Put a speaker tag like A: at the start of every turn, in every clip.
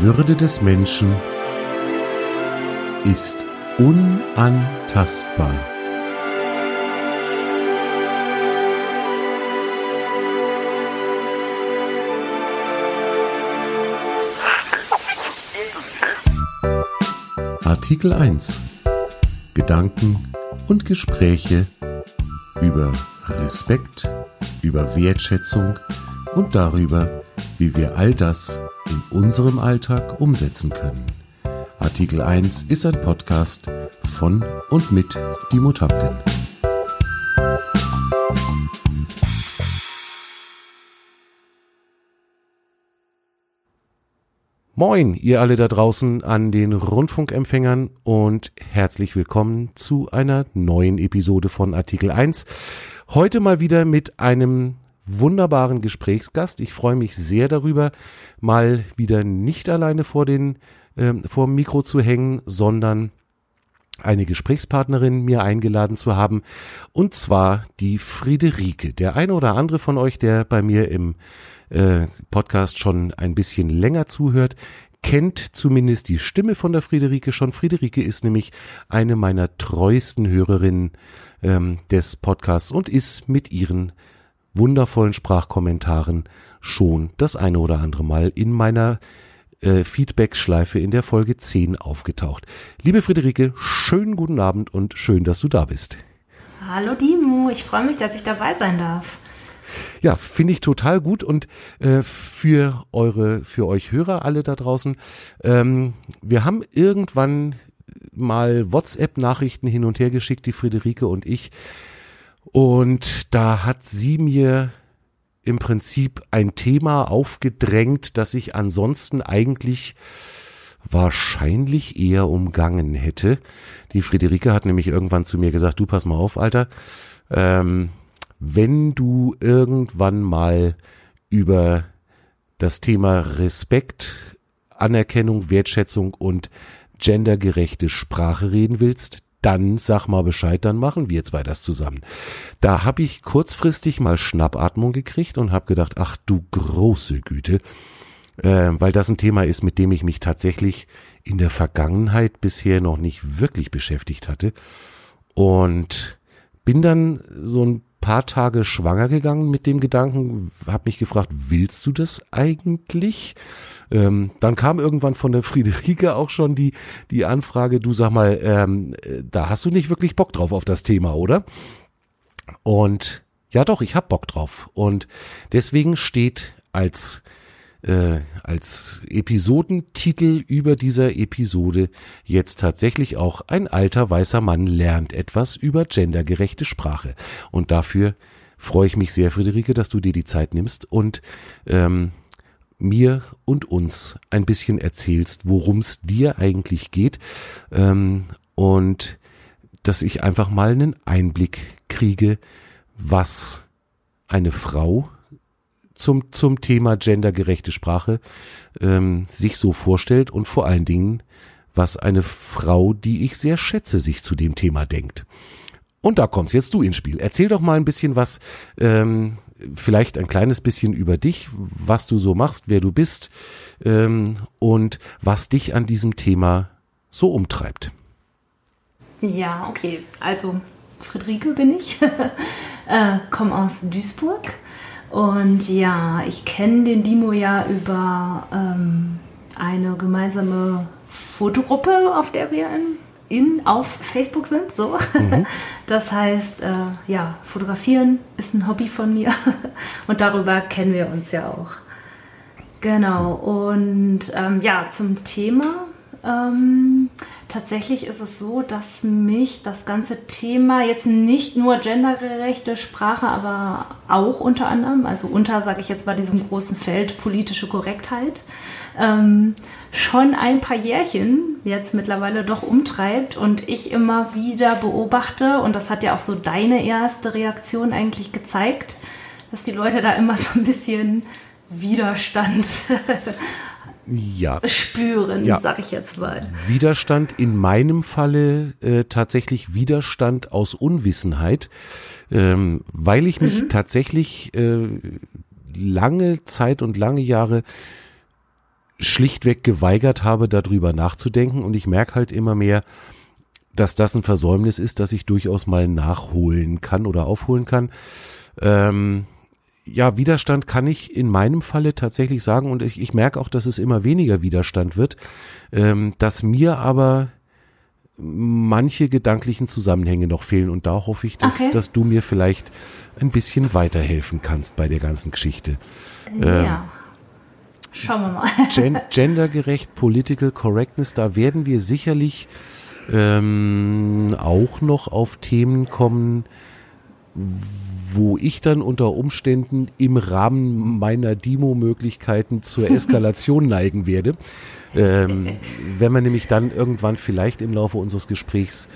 A: Würde des Menschen ist unantastbar. Artikel 1 Gedanken und Gespräche über Respekt, über Wertschätzung und darüber, wie wir all das in unserem Alltag umsetzen können. Artikel 1 ist ein Podcast von und mit Dimo Tapken. Moin, ihr alle da draußen an den Rundfunkempfängern und herzlich willkommen zu einer neuen Episode von Artikel 1. Heute mal wieder mit einem wunderbaren Gesprächsgast. Ich freue mich sehr darüber, mal wieder nicht alleine vor den äh, vor dem Mikro zu hängen, sondern eine Gesprächspartnerin mir eingeladen zu haben, und zwar die Friederike. Der eine oder andere von euch, der bei mir im äh, Podcast schon ein bisschen länger zuhört, kennt zumindest die Stimme von der Friederike schon. Friederike ist nämlich eine meiner treuesten Hörerinnen ähm, des Podcasts und ist mit ihren wundervollen Sprachkommentaren schon das eine oder andere Mal in meiner äh, Feedback-Schleife in der Folge 10 aufgetaucht. Liebe Friederike, schönen guten Abend und schön, dass du da bist.
B: Hallo Dimo, ich freue mich, dass ich dabei sein darf.
A: Ja, finde ich total gut und äh, für eure, für euch Hörer alle da draußen, ähm, wir haben irgendwann mal WhatsApp-Nachrichten hin und her geschickt, die Friederike und ich, und da hat sie mir im Prinzip ein Thema aufgedrängt, das ich ansonsten eigentlich wahrscheinlich eher umgangen hätte. Die Friederike hat nämlich irgendwann zu mir gesagt, du pass mal auf, Alter, ähm, wenn du irgendwann mal über das Thema Respekt, Anerkennung, Wertschätzung und gendergerechte Sprache reden willst, dann sag mal Bescheid, dann machen wir zwei das zusammen. Da habe ich kurzfristig mal Schnappatmung gekriegt und habe gedacht, ach du große Güte, äh, weil das ein Thema ist, mit dem ich mich tatsächlich in der Vergangenheit bisher noch nicht wirklich beschäftigt hatte. Und bin dann so ein paar Tage schwanger gegangen mit dem Gedanken, habe mich gefragt, willst du das eigentlich? Ähm, dann kam irgendwann von der Friederike auch schon die, die Anfrage, du sag mal, ähm, da hast du nicht wirklich Bock drauf auf das Thema, oder? Und ja doch, ich hab Bock drauf. Und deswegen steht als äh, als Episodentitel über dieser Episode jetzt tatsächlich auch ein alter weißer Mann lernt etwas über gendergerechte Sprache. Und dafür freue ich mich sehr, Friederike, dass du dir die Zeit nimmst und ähm, mir und uns ein bisschen erzählst, worum es dir eigentlich geht ähm, und dass ich einfach mal einen Einblick kriege, was eine Frau zum, zum Thema gendergerechte Sprache ähm, sich so vorstellt und vor allen Dingen, was eine Frau, die ich sehr schätze, sich zu dem Thema denkt. Und da kommst jetzt du ins Spiel. Erzähl doch mal ein bisschen was, ähm, vielleicht ein kleines bisschen über dich, was du so machst, wer du bist ähm, und was dich an diesem Thema so umtreibt.
B: Ja, okay. Also Friederike bin ich, äh, komme aus Duisburg und ja, ich kenne den Dimo ja über ähm, eine gemeinsame Fotogruppe, auf der wir in, in auf Facebook sind. So, mhm. das heißt, äh, ja, fotografieren ist ein Hobby von mir und darüber kennen wir uns ja auch. Genau. Und ähm, ja, zum Thema ähm, tatsächlich ist es so, dass mich das ganze Thema jetzt nicht nur gendergerechte Sprache, aber auch unter anderem, also unter, sage ich jetzt bei diesem großen Feld politische Korrektheit, ähm, schon ein paar Jährchen jetzt mittlerweile doch umtreibt und ich immer wieder beobachte, und das hat ja auch so deine erste Reaktion eigentlich gezeigt, dass die Leute da immer so ein bisschen Widerstand
A: ja.
B: spüren, ja. sag ich jetzt mal.
A: Widerstand in meinem Falle äh, tatsächlich Widerstand aus Unwissenheit, ähm, weil ich mich mhm. tatsächlich äh, lange Zeit und lange Jahre schlichtweg geweigert habe, darüber nachzudenken. Und ich merke halt immer mehr, dass das ein Versäumnis ist, dass ich durchaus mal nachholen kann oder aufholen kann. Ähm, ja, Widerstand kann ich in meinem Falle tatsächlich sagen und ich, ich merke auch, dass es immer weniger Widerstand wird, ähm, dass mir aber manche gedanklichen Zusammenhänge noch fehlen und da hoffe ich, dass, okay. dass du mir vielleicht ein bisschen weiterhelfen kannst bei der ganzen Geschichte.
B: Ja. Ähm, Schauen wir mal.
A: Gen gendergerecht, Political Correctness, da werden wir sicherlich ähm, auch noch auf Themen kommen, wo ich dann unter Umständen im Rahmen meiner Demo-Möglichkeiten zur Eskalation neigen werde. Ähm, wenn wir nämlich dann irgendwann vielleicht im Laufe unseres Gesprächs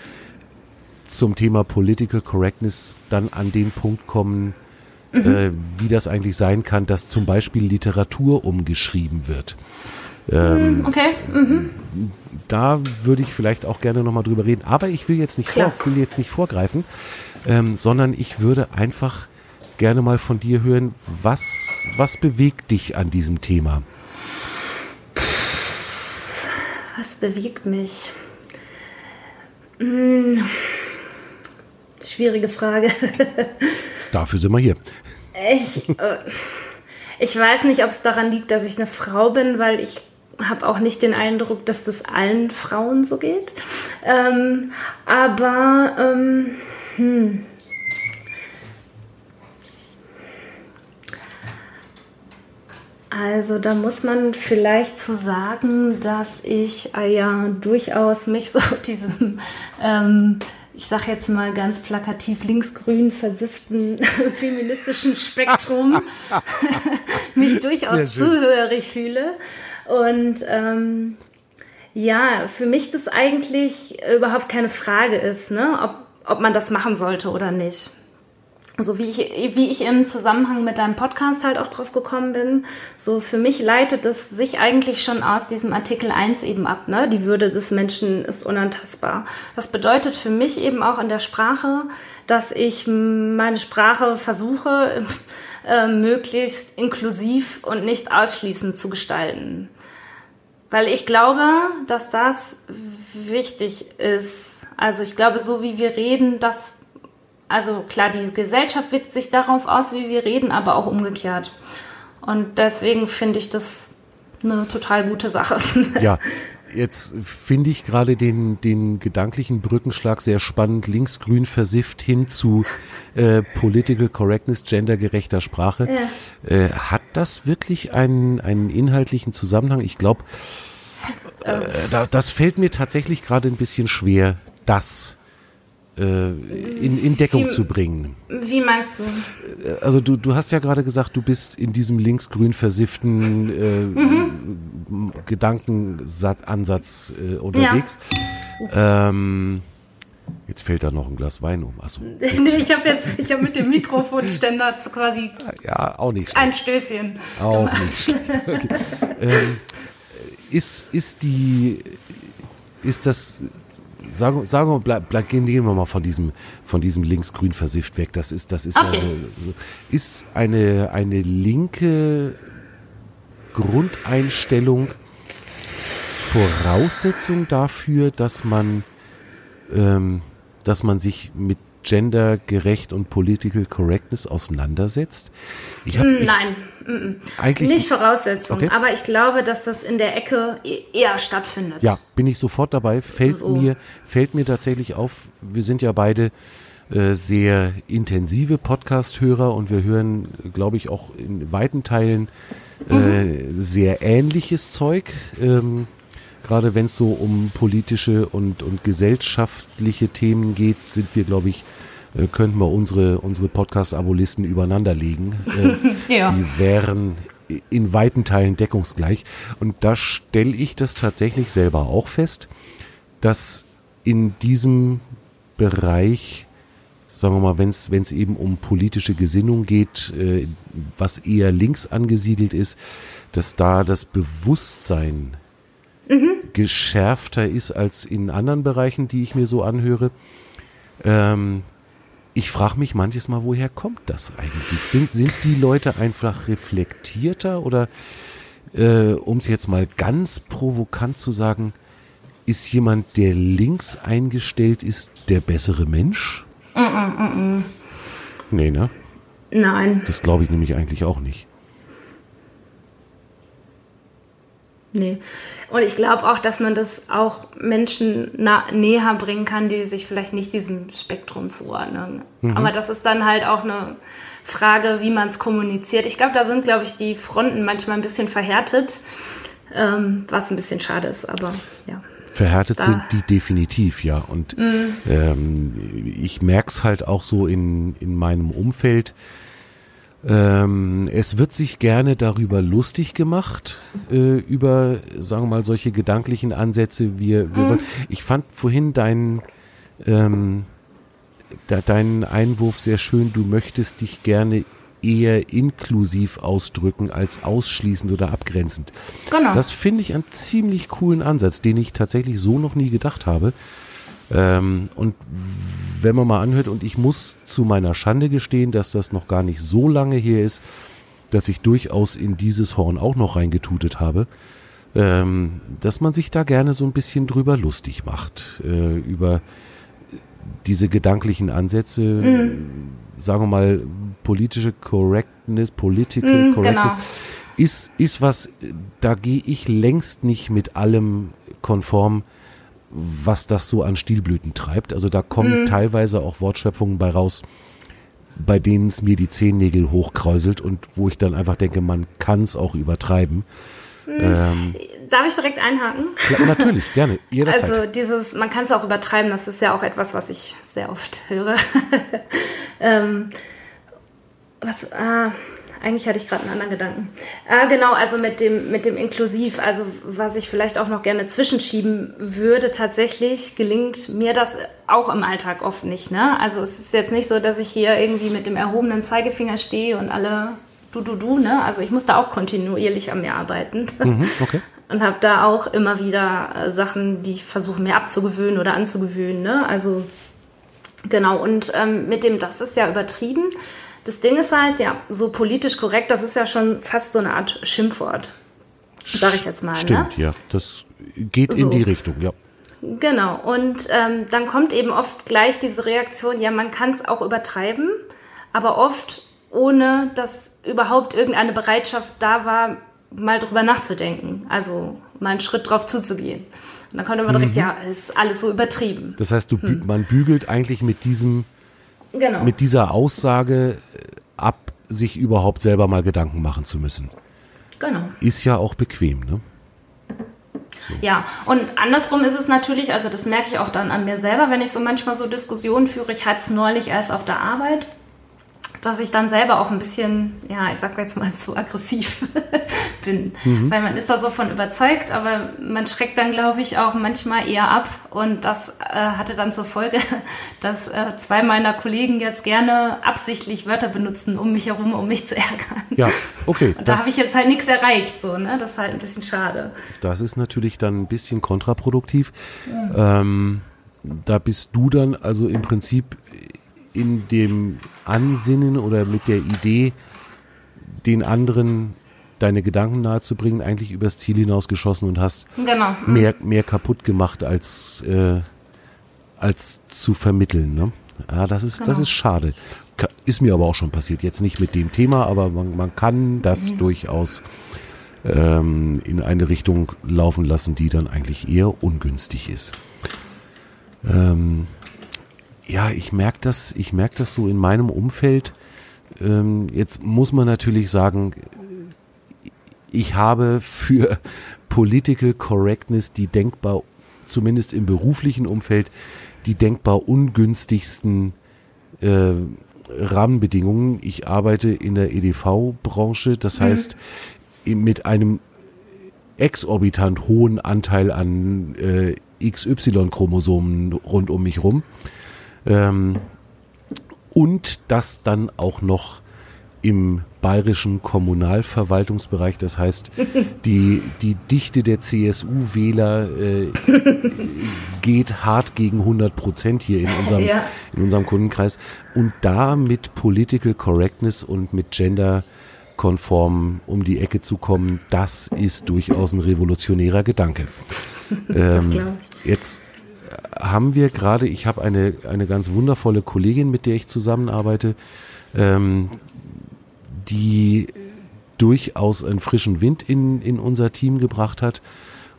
A: zum Thema Political Correctness dann an den Punkt kommen, mhm. äh, wie das eigentlich sein kann, dass zum Beispiel Literatur umgeschrieben wird.
B: Ähm, hm, okay. Mhm.
A: Da würde ich vielleicht auch gerne nochmal drüber reden. Aber ich will jetzt nicht, vor, will jetzt nicht vorgreifen, ähm, sondern ich würde einfach gerne mal von dir hören, was, was bewegt dich an diesem Thema?
B: Was bewegt mich? Hm, schwierige Frage.
A: Dafür sind wir hier.
B: Ich, äh, ich weiß nicht, ob es daran liegt, dass ich eine Frau bin, weil ich habe auch nicht den Eindruck, dass das allen Frauen so geht. Ähm, aber ähm, hm. Also da muss man vielleicht zu sagen, dass ich äh, ja durchaus mich so diesem, ähm, ich sage jetzt mal ganz plakativ, linksgrün versifften feministischen Spektrum mich durchaus zuhörig fühle. Und ähm, ja, für mich das eigentlich überhaupt keine Frage ist, ne? ob, ob man das machen sollte oder nicht so wie ich, wie ich im Zusammenhang mit deinem Podcast halt auch drauf gekommen bin, so für mich leitet es sich eigentlich schon aus diesem Artikel 1 eben ab, ne? Die Würde des Menschen ist unantastbar. Das bedeutet für mich eben auch in der Sprache, dass ich meine Sprache versuche, äh, möglichst inklusiv und nicht ausschließend zu gestalten. Weil ich glaube, dass das wichtig ist. Also ich glaube, so wie wir reden, das also klar, die Gesellschaft wirkt sich darauf aus, wie wir reden, aber auch umgekehrt. Und deswegen finde ich das eine total gute Sache.
A: Ja, jetzt finde ich gerade den, den gedanklichen Brückenschlag sehr spannend, linksgrün versifft hin zu äh, Political Correctness, gendergerechter Sprache. Ja. Äh, hat das wirklich einen, einen inhaltlichen Zusammenhang? Ich glaube, äh, da, das fällt mir tatsächlich gerade ein bisschen schwer, das äh, in, in Deckung
B: wie,
A: zu bringen.
B: Wie meinst du?
A: Äh, also du, du hast ja gerade gesagt, du bist in diesem linksgrün versifften äh, mhm. Gedankenansatz äh, unterwegs. Ja. Ähm, jetzt fällt da noch ein Glas Wein um. Achso,
B: nee, ich habe jetzt ich hab mit dem Mikrofonständer quasi
A: ja, auch nicht
B: ein Stößchen.
A: Auch gemacht. nicht okay. ähm, ist, ist die ist das sagen, sagen wir, bleib, bleib, gehen wir mal von diesem, von diesem linksgrün versifft weg. Das ist, das ist okay. ja so, ist eine, eine linke Grundeinstellung Voraussetzung dafür, dass man, ähm, dass man sich mit gendergerecht und political correctness auseinandersetzt?
B: Ich hab, ich, Nein, eigentlich nicht Voraussetzung, okay. aber ich glaube, dass das in der Ecke e-, eher stattfindet.
A: Ja, bin ich sofort dabei. Fällt so. mir fällt mir tatsächlich auf. Wir sind ja beide äh, sehr intensive Podcast-Hörer und wir hören, glaube ich, auch in weiten Teilen äh, mhm. sehr ähnliches Zeug. Ähm, Gerade wenn es so um politische und, und gesellschaftliche Themen geht, sind wir, glaube ich, äh, könnten wir unsere, unsere Podcast-Abolisten übereinander legen. Äh, ja. Die wären in weiten Teilen deckungsgleich. Und da stelle ich das tatsächlich selber auch fest, dass in diesem Bereich, sagen wir mal, wenn es eben um politische Gesinnung geht, äh, was eher links angesiedelt ist, dass da das Bewusstsein mhm. geschärfter ist als in anderen Bereichen, die ich mir so anhöre. Ähm, ich frage mich manches Mal, woher kommt das eigentlich? Sind, sind die Leute einfach reflektierter oder äh, um es jetzt mal ganz provokant zu sagen, ist jemand, der links eingestellt ist, der bessere Mensch? Mm -mm, mm nee, ne?
B: Nein.
A: Das glaube ich nämlich eigentlich auch nicht.
B: Nee. Und ich glaube auch, dass man das auch Menschen näher bringen kann, die sich vielleicht nicht diesem Spektrum zuordnen. Mhm. Aber das ist dann halt auch eine Frage, wie man es kommuniziert. Ich glaube, da sind, glaube ich, die Fronten manchmal ein bisschen verhärtet, ähm, was ein bisschen schade ist, aber ja.
A: Verhärtet da. sind die definitiv, ja. Und mhm. ähm, ich merke es halt auch so in, in meinem Umfeld, ähm, es wird sich gerne darüber lustig gemacht, äh, über, sagen wir mal, solche gedanklichen Ansätze. Wir, wir mhm. Ich fand vorhin deinen, ähm, da, deinen Einwurf sehr schön. Du möchtest dich gerne eher inklusiv ausdrücken als ausschließend oder abgrenzend. Genau. Das finde ich einen ziemlich coolen Ansatz, den ich tatsächlich so noch nie gedacht habe. Ähm, und wenn man mal anhört, und ich muss zu meiner Schande gestehen, dass das noch gar nicht so lange her ist, dass ich durchaus in dieses Horn auch noch reingetutet habe, ähm, dass man sich da gerne so ein bisschen drüber lustig macht, äh, über diese gedanklichen Ansätze, mhm. sagen wir mal, politische Correctness, Political mhm, Correctness, genau. ist, ist was, da gehe ich längst nicht mit allem konform, was das so an Stilblüten treibt. Also da kommen mhm. teilweise auch Wortschöpfungen bei raus, bei denen es mir die Zehennägel hochkräuselt und wo ich dann einfach denke, man kann es auch übertreiben.
B: Mhm. Ähm, Darf ich direkt einhaken?
A: Ja, natürlich, gerne, jederzeit.
B: Also dieses, man kann es auch übertreiben, das ist ja auch etwas, was ich sehr oft höre. ähm, was, ah, eigentlich hatte ich gerade einen anderen Gedanken. Äh, genau, also mit dem, mit dem Inklusiv, also was ich vielleicht auch noch gerne zwischenschieben würde, tatsächlich gelingt mir das auch im Alltag oft nicht. Ne? Also es ist jetzt nicht so, dass ich hier irgendwie mit dem erhobenen Zeigefinger stehe und alle du, du, du. Ne? Also ich muss da auch kontinuierlich an mir arbeiten. Mhm, okay. Und habe da auch immer wieder äh, Sachen, die ich versuche mir abzugewöhnen oder anzugewöhnen. Ne? Also genau, und ähm, mit dem das ist ja übertrieben. Das Ding ist halt, ja, so politisch korrekt, das ist ja schon fast so eine Art Schimpfwort. Sag ich jetzt mal. Ne?
A: Stimmt, ne? ja. Das geht so. in die Richtung, ja.
B: Genau. Und ähm, dann kommt eben oft gleich diese Reaktion, ja, man kann es auch übertreiben, aber oft ohne, dass überhaupt irgendeine Bereitschaft da war, mal drüber nachzudenken. Also mal einen Schritt drauf zuzugehen. Und dann kommt immer direkt, mhm. ja, ist alles so übertrieben.
A: Das heißt, du, hm. man bügelt eigentlich mit diesem genau. mit dieser Aussage äh, ab, sich überhaupt selber mal Gedanken machen zu müssen.
B: Genau.
A: Ist ja auch bequem, ne?
B: So. Ja, und andersrum ist es natürlich, also das merke ich auch dann an mir selber, wenn ich so manchmal so Diskussionen führe. Ich hatte es neulich erst auf der Arbeit dass ich dann selber auch ein bisschen, ja, ich sag jetzt mal so aggressiv bin. Mhm. Weil man ist da so von überzeugt, aber man schreckt dann, glaube ich, auch manchmal eher ab. Und das äh, hatte dann zur Folge, dass äh, zwei meiner Kollegen jetzt gerne absichtlich Wörter benutzen um mich herum, um mich zu ärgern.
A: Ja, okay.
B: Und da habe ich jetzt halt nichts erreicht, so, ne? Das ist halt ein bisschen schade.
A: Das ist natürlich dann ein bisschen kontraproduktiv. Mhm. Ähm, da bist du dann also im Prinzip in dem Ansinnen oder mit der Idee, den anderen deine Gedanken nahezubringen, eigentlich übers Ziel hinausgeschossen und hast genau. mehr, mehr kaputt gemacht als, äh, als zu vermitteln. Ne? Ja, das ist, genau. das ist schade. Ist mir aber auch schon passiert. Jetzt nicht mit dem Thema, aber man, man kann das mhm. durchaus ähm, in eine Richtung laufen lassen, die dann eigentlich eher ungünstig ist. Ähm, ja, ich merke das, ich merke das so in meinem Umfeld. Ähm, jetzt muss man natürlich sagen, ich habe für Political Correctness die denkbar, zumindest im beruflichen Umfeld, die denkbar ungünstigsten äh, Rahmenbedingungen. Ich arbeite in der EDV-Branche, das mhm. heißt mit einem exorbitant hohen Anteil an äh, XY-Chromosomen rund um mich rum. Ähm, und das dann auch noch im bayerischen Kommunalverwaltungsbereich. Das heißt, die, die Dichte der CSU-Wähler äh, geht hart gegen 100 Prozent hier in unserem, ja. in unserem Kundenkreis. Und da mit Political Correctness und mit Gender EU-konform um die Ecke zu kommen, das ist durchaus ein revolutionärer Gedanke. ähm. Jetzt haben wir gerade, ich habe eine, eine ganz wundervolle Kollegin, mit der ich zusammenarbeite, ähm, die durchaus einen frischen Wind in, in unser Team gebracht hat.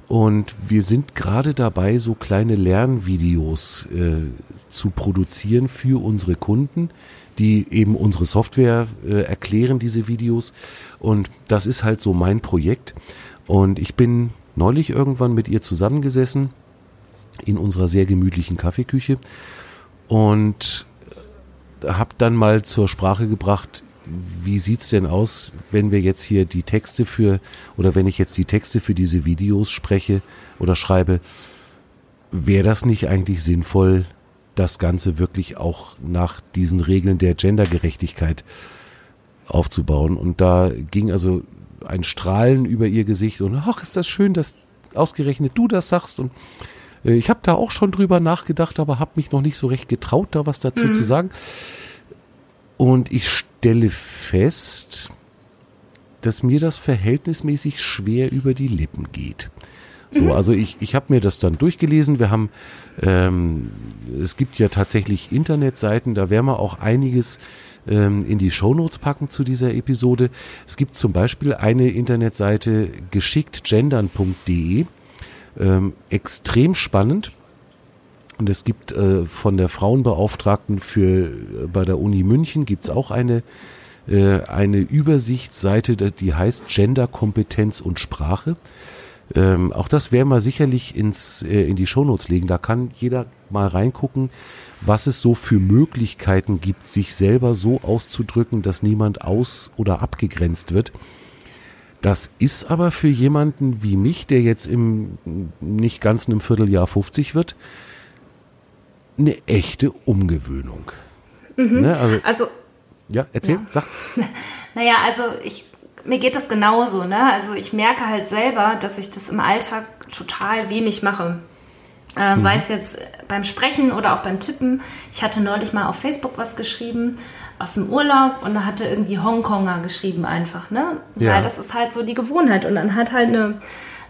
A: Und wir sind gerade dabei, so kleine Lernvideos äh, zu produzieren für unsere Kunden, die eben unsere Software äh, erklären, diese Videos. Und das ist halt so mein Projekt. Und ich bin neulich irgendwann mit ihr zusammengesessen in unserer sehr gemütlichen Kaffeeküche und habe dann mal zur Sprache gebracht, wie sieht's denn aus, wenn wir jetzt hier die Texte für oder wenn ich jetzt die Texte für diese Videos spreche oder schreibe, wäre das nicht eigentlich sinnvoll, das Ganze wirklich auch nach diesen Regeln der Gendergerechtigkeit aufzubauen? Und da ging also ein Strahlen über ihr Gesicht und ach, ist das schön, dass ausgerechnet du das sagst und ich habe da auch schon drüber nachgedacht, aber habe mich noch nicht so recht getraut, da was dazu mhm. zu sagen. Und ich stelle fest, dass mir das verhältnismäßig schwer über die Lippen geht. So, mhm. also ich, ich habe mir das dann durchgelesen. Wir haben, ähm, es gibt ja tatsächlich Internetseiten, da werden wir auch einiges ähm, in die Shownotes packen zu dieser Episode. Es gibt zum Beispiel eine Internetseite geschicktgendern.de ähm, extrem spannend. Und es gibt äh, von der Frauenbeauftragten für äh, bei der Uni München gibt es auch eine, äh, eine Übersichtsseite, die heißt Gender, Kompetenz und Sprache. Ähm, auch das werden wir sicherlich ins, äh, in die Shownotes legen. Da kann jeder mal reingucken, was es so für Möglichkeiten gibt, sich selber so auszudrücken, dass niemand aus- oder abgegrenzt wird. Das ist aber für jemanden wie mich, der jetzt im nicht ganz einem Vierteljahr 50 wird, eine echte Umgewöhnung.
B: Mhm. Ne? Also, also,
A: ja, erzähl, ja. sag.
B: Naja, also ich, mir geht das genauso. Ne? Also ich merke halt selber, dass ich das im Alltag total wenig mache. Äh, mhm. Sei es jetzt beim Sprechen oder auch beim Tippen. Ich hatte neulich mal auf Facebook was geschrieben aus dem Urlaub und da hatte irgendwie Hongkonger geschrieben einfach, ne? Ja. Weil das ist halt so die Gewohnheit. Und dann hat halt eine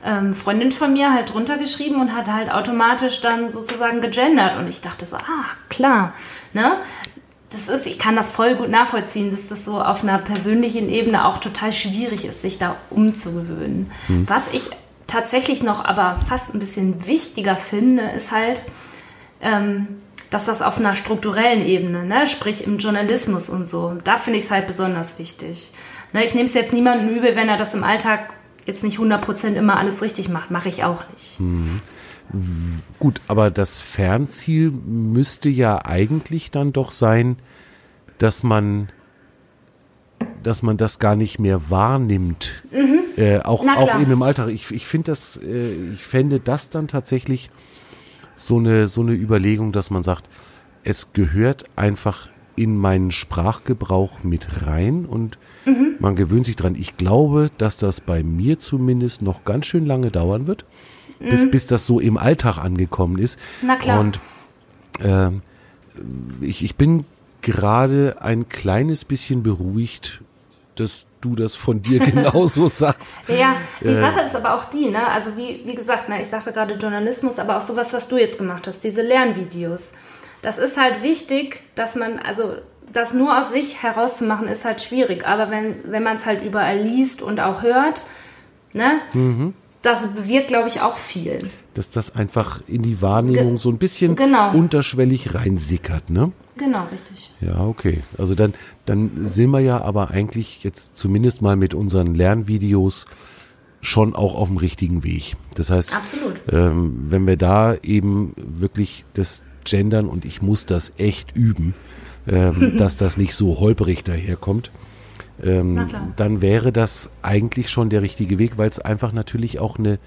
B: ähm, Freundin von mir halt drunter geschrieben und hat halt automatisch dann sozusagen gegendert. Und ich dachte so, ah, klar, ne? Das ist, ich kann das voll gut nachvollziehen, dass das so auf einer persönlichen Ebene auch total schwierig ist, sich da umzugewöhnen. Mhm. Was ich tatsächlich noch aber fast ein bisschen wichtiger finde, ist halt, ähm, dass das auf einer strukturellen Ebene, ne, sprich im Journalismus und so, da finde ich es halt besonders wichtig. Ne, ich nehme es jetzt niemandem übel, wenn er das im Alltag jetzt nicht 100% immer alles richtig macht. Mache ich auch nicht.
A: Mhm. Gut, aber das Fernziel müsste ja eigentlich dann doch sein, dass man dass man das gar nicht mehr wahrnimmt, mhm. äh, auch, auch in einem Alltag. Ich, ich finde das, äh, ich fände das dann tatsächlich so eine, so eine Überlegung, dass man sagt, es gehört einfach in meinen Sprachgebrauch mit rein und mhm. man gewöhnt sich dran. Ich glaube, dass das bei mir zumindest noch ganz schön lange dauern wird, mhm. bis, bis das so im Alltag angekommen ist.
B: Na klar.
A: Und äh, ich, ich bin gerade ein kleines bisschen beruhigt, dass du das von dir genauso sagst.
B: ja, die äh, Sache ist aber auch die, ne? Also wie, wie gesagt, ne, ich sagte gerade Journalismus, aber auch sowas, was du jetzt gemacht hast, diese Lernvideos. Das ist halt wichtig, dass man, also das nur aus sich herauszumachen, ist halt schwierig. Aber wenn, wenn man es halt überall liest und auch hört, ne, mhm. das bewirkt, glaube ich, auch viel.
A: Dass das einfach in die Wahrnehmung Ge so ein bisschen genau. unterschwellig reinsickert, ne?
B: Genau, richtig.
A: Ja, okay. Also dann, dann sind wir ja aber eigentlich jetzt zumindest mal mit unseren Lernvideos schon auch auf dem richtigen Weg. Das heißt, ähm, wenn wir da eben wirklich das Gendern und ich muss das echt üben, ähm, dass das nicht so holperig daherkommt, ähm, dann wäre das eigentlich schon der richtige Weg, weil es einfach natürlich auch eine,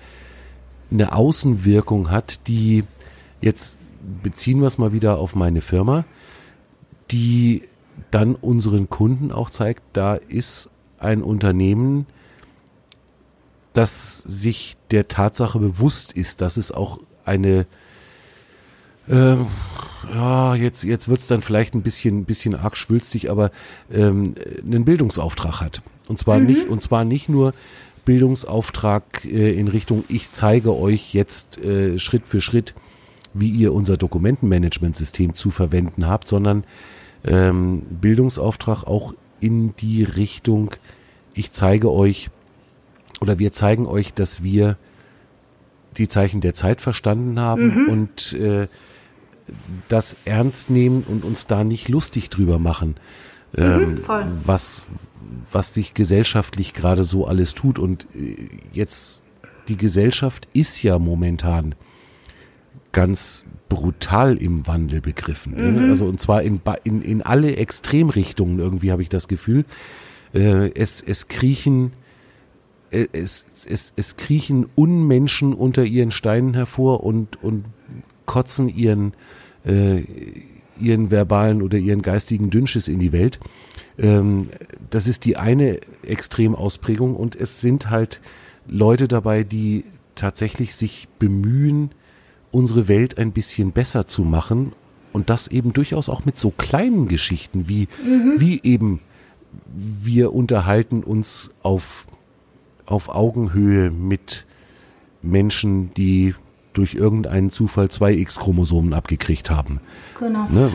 A: eine Außenwirkung hat, die jetzt beziehen wir es mal wieder auf meine Firma, die dann unseren Kunden auch zeigt, da ist ein Unternehmen, das sich der Tatsache bewusst ist, dass es auch eine, äh, ja, jetzt, jetzt wird's dann vielleicht ein bisschen, bisschen arg schwülstig, aber ähm, einen Bildungsauftrag hat. Und zwar
B: Mhm.
A: nicht, und zwar nicht nur Bildungsauftrag äh, in Richtung, ich zeige euch jetzt äh, Schritt für Schritt, wie ihr unser Dokumentenmanagementsystem zu verwenden habt, sondern ähm, Bildungsauftrag auch in die Richtung, ich zeige euch oder wir zeigen euch, dass wir die Zeichen der Zeit verstanden haben und äh, das ernst nehmen und uns da nicht lustig drüber machen, ähm,
B: voll.
A: was, was sich gesellschaftlich gerade so alles tut. Und äh, jetzt, die Gesellschaft ist ja momentan ganz brutal im Wandel begriffen. Ne? Also und zwar in, in, in alle Extremrichtungen irgendwie habe ich das Gefühl. Äh, es, es kriechen äh, es, es, es kriechen Unmenschen unter ihren Steinen hervor und, und kotzen ihren, äh, ihren verbalen oder ihren geistigen Dünnschiss in die Welt. Ähm, das ist die eine Extremausprägung und es sind halt Leute dabei, die tatsächlich sich bemühen, unsere Welt ein bisschen besser zu machen und das eben durchaus auch mit so kleinen Geschichten wie, wie eben wir unterhalten uns auf, auf Augenhöhe mit Menschen, die durch irgendeinen Zufall zwei X-Chromosomen abgekriegt haben.
B: Genau.
A: Ne?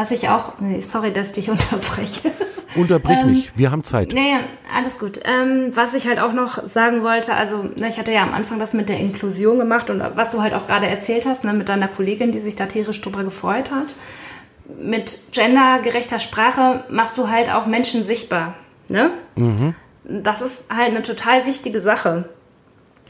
B: Was ich auch, nee, sorry, dass ich dich unterbreche.
A: Unterbrich mich, wir haben Zeit.
B: Nee, alles gut. Ähm, was ich halt auch noch sagen wollte, also ne, ich hatte ja am Anfang das mit der Inklusion gemacht und was du halt auch gerade erzählt hast, ne, mit deiner Kollegin, die sich da tierisch drüber gefreut hat. Mit gendergerechter Sprache machst du halt auch Menschen sichtbar. Ne? Das ist halt eine total wichtige Sache.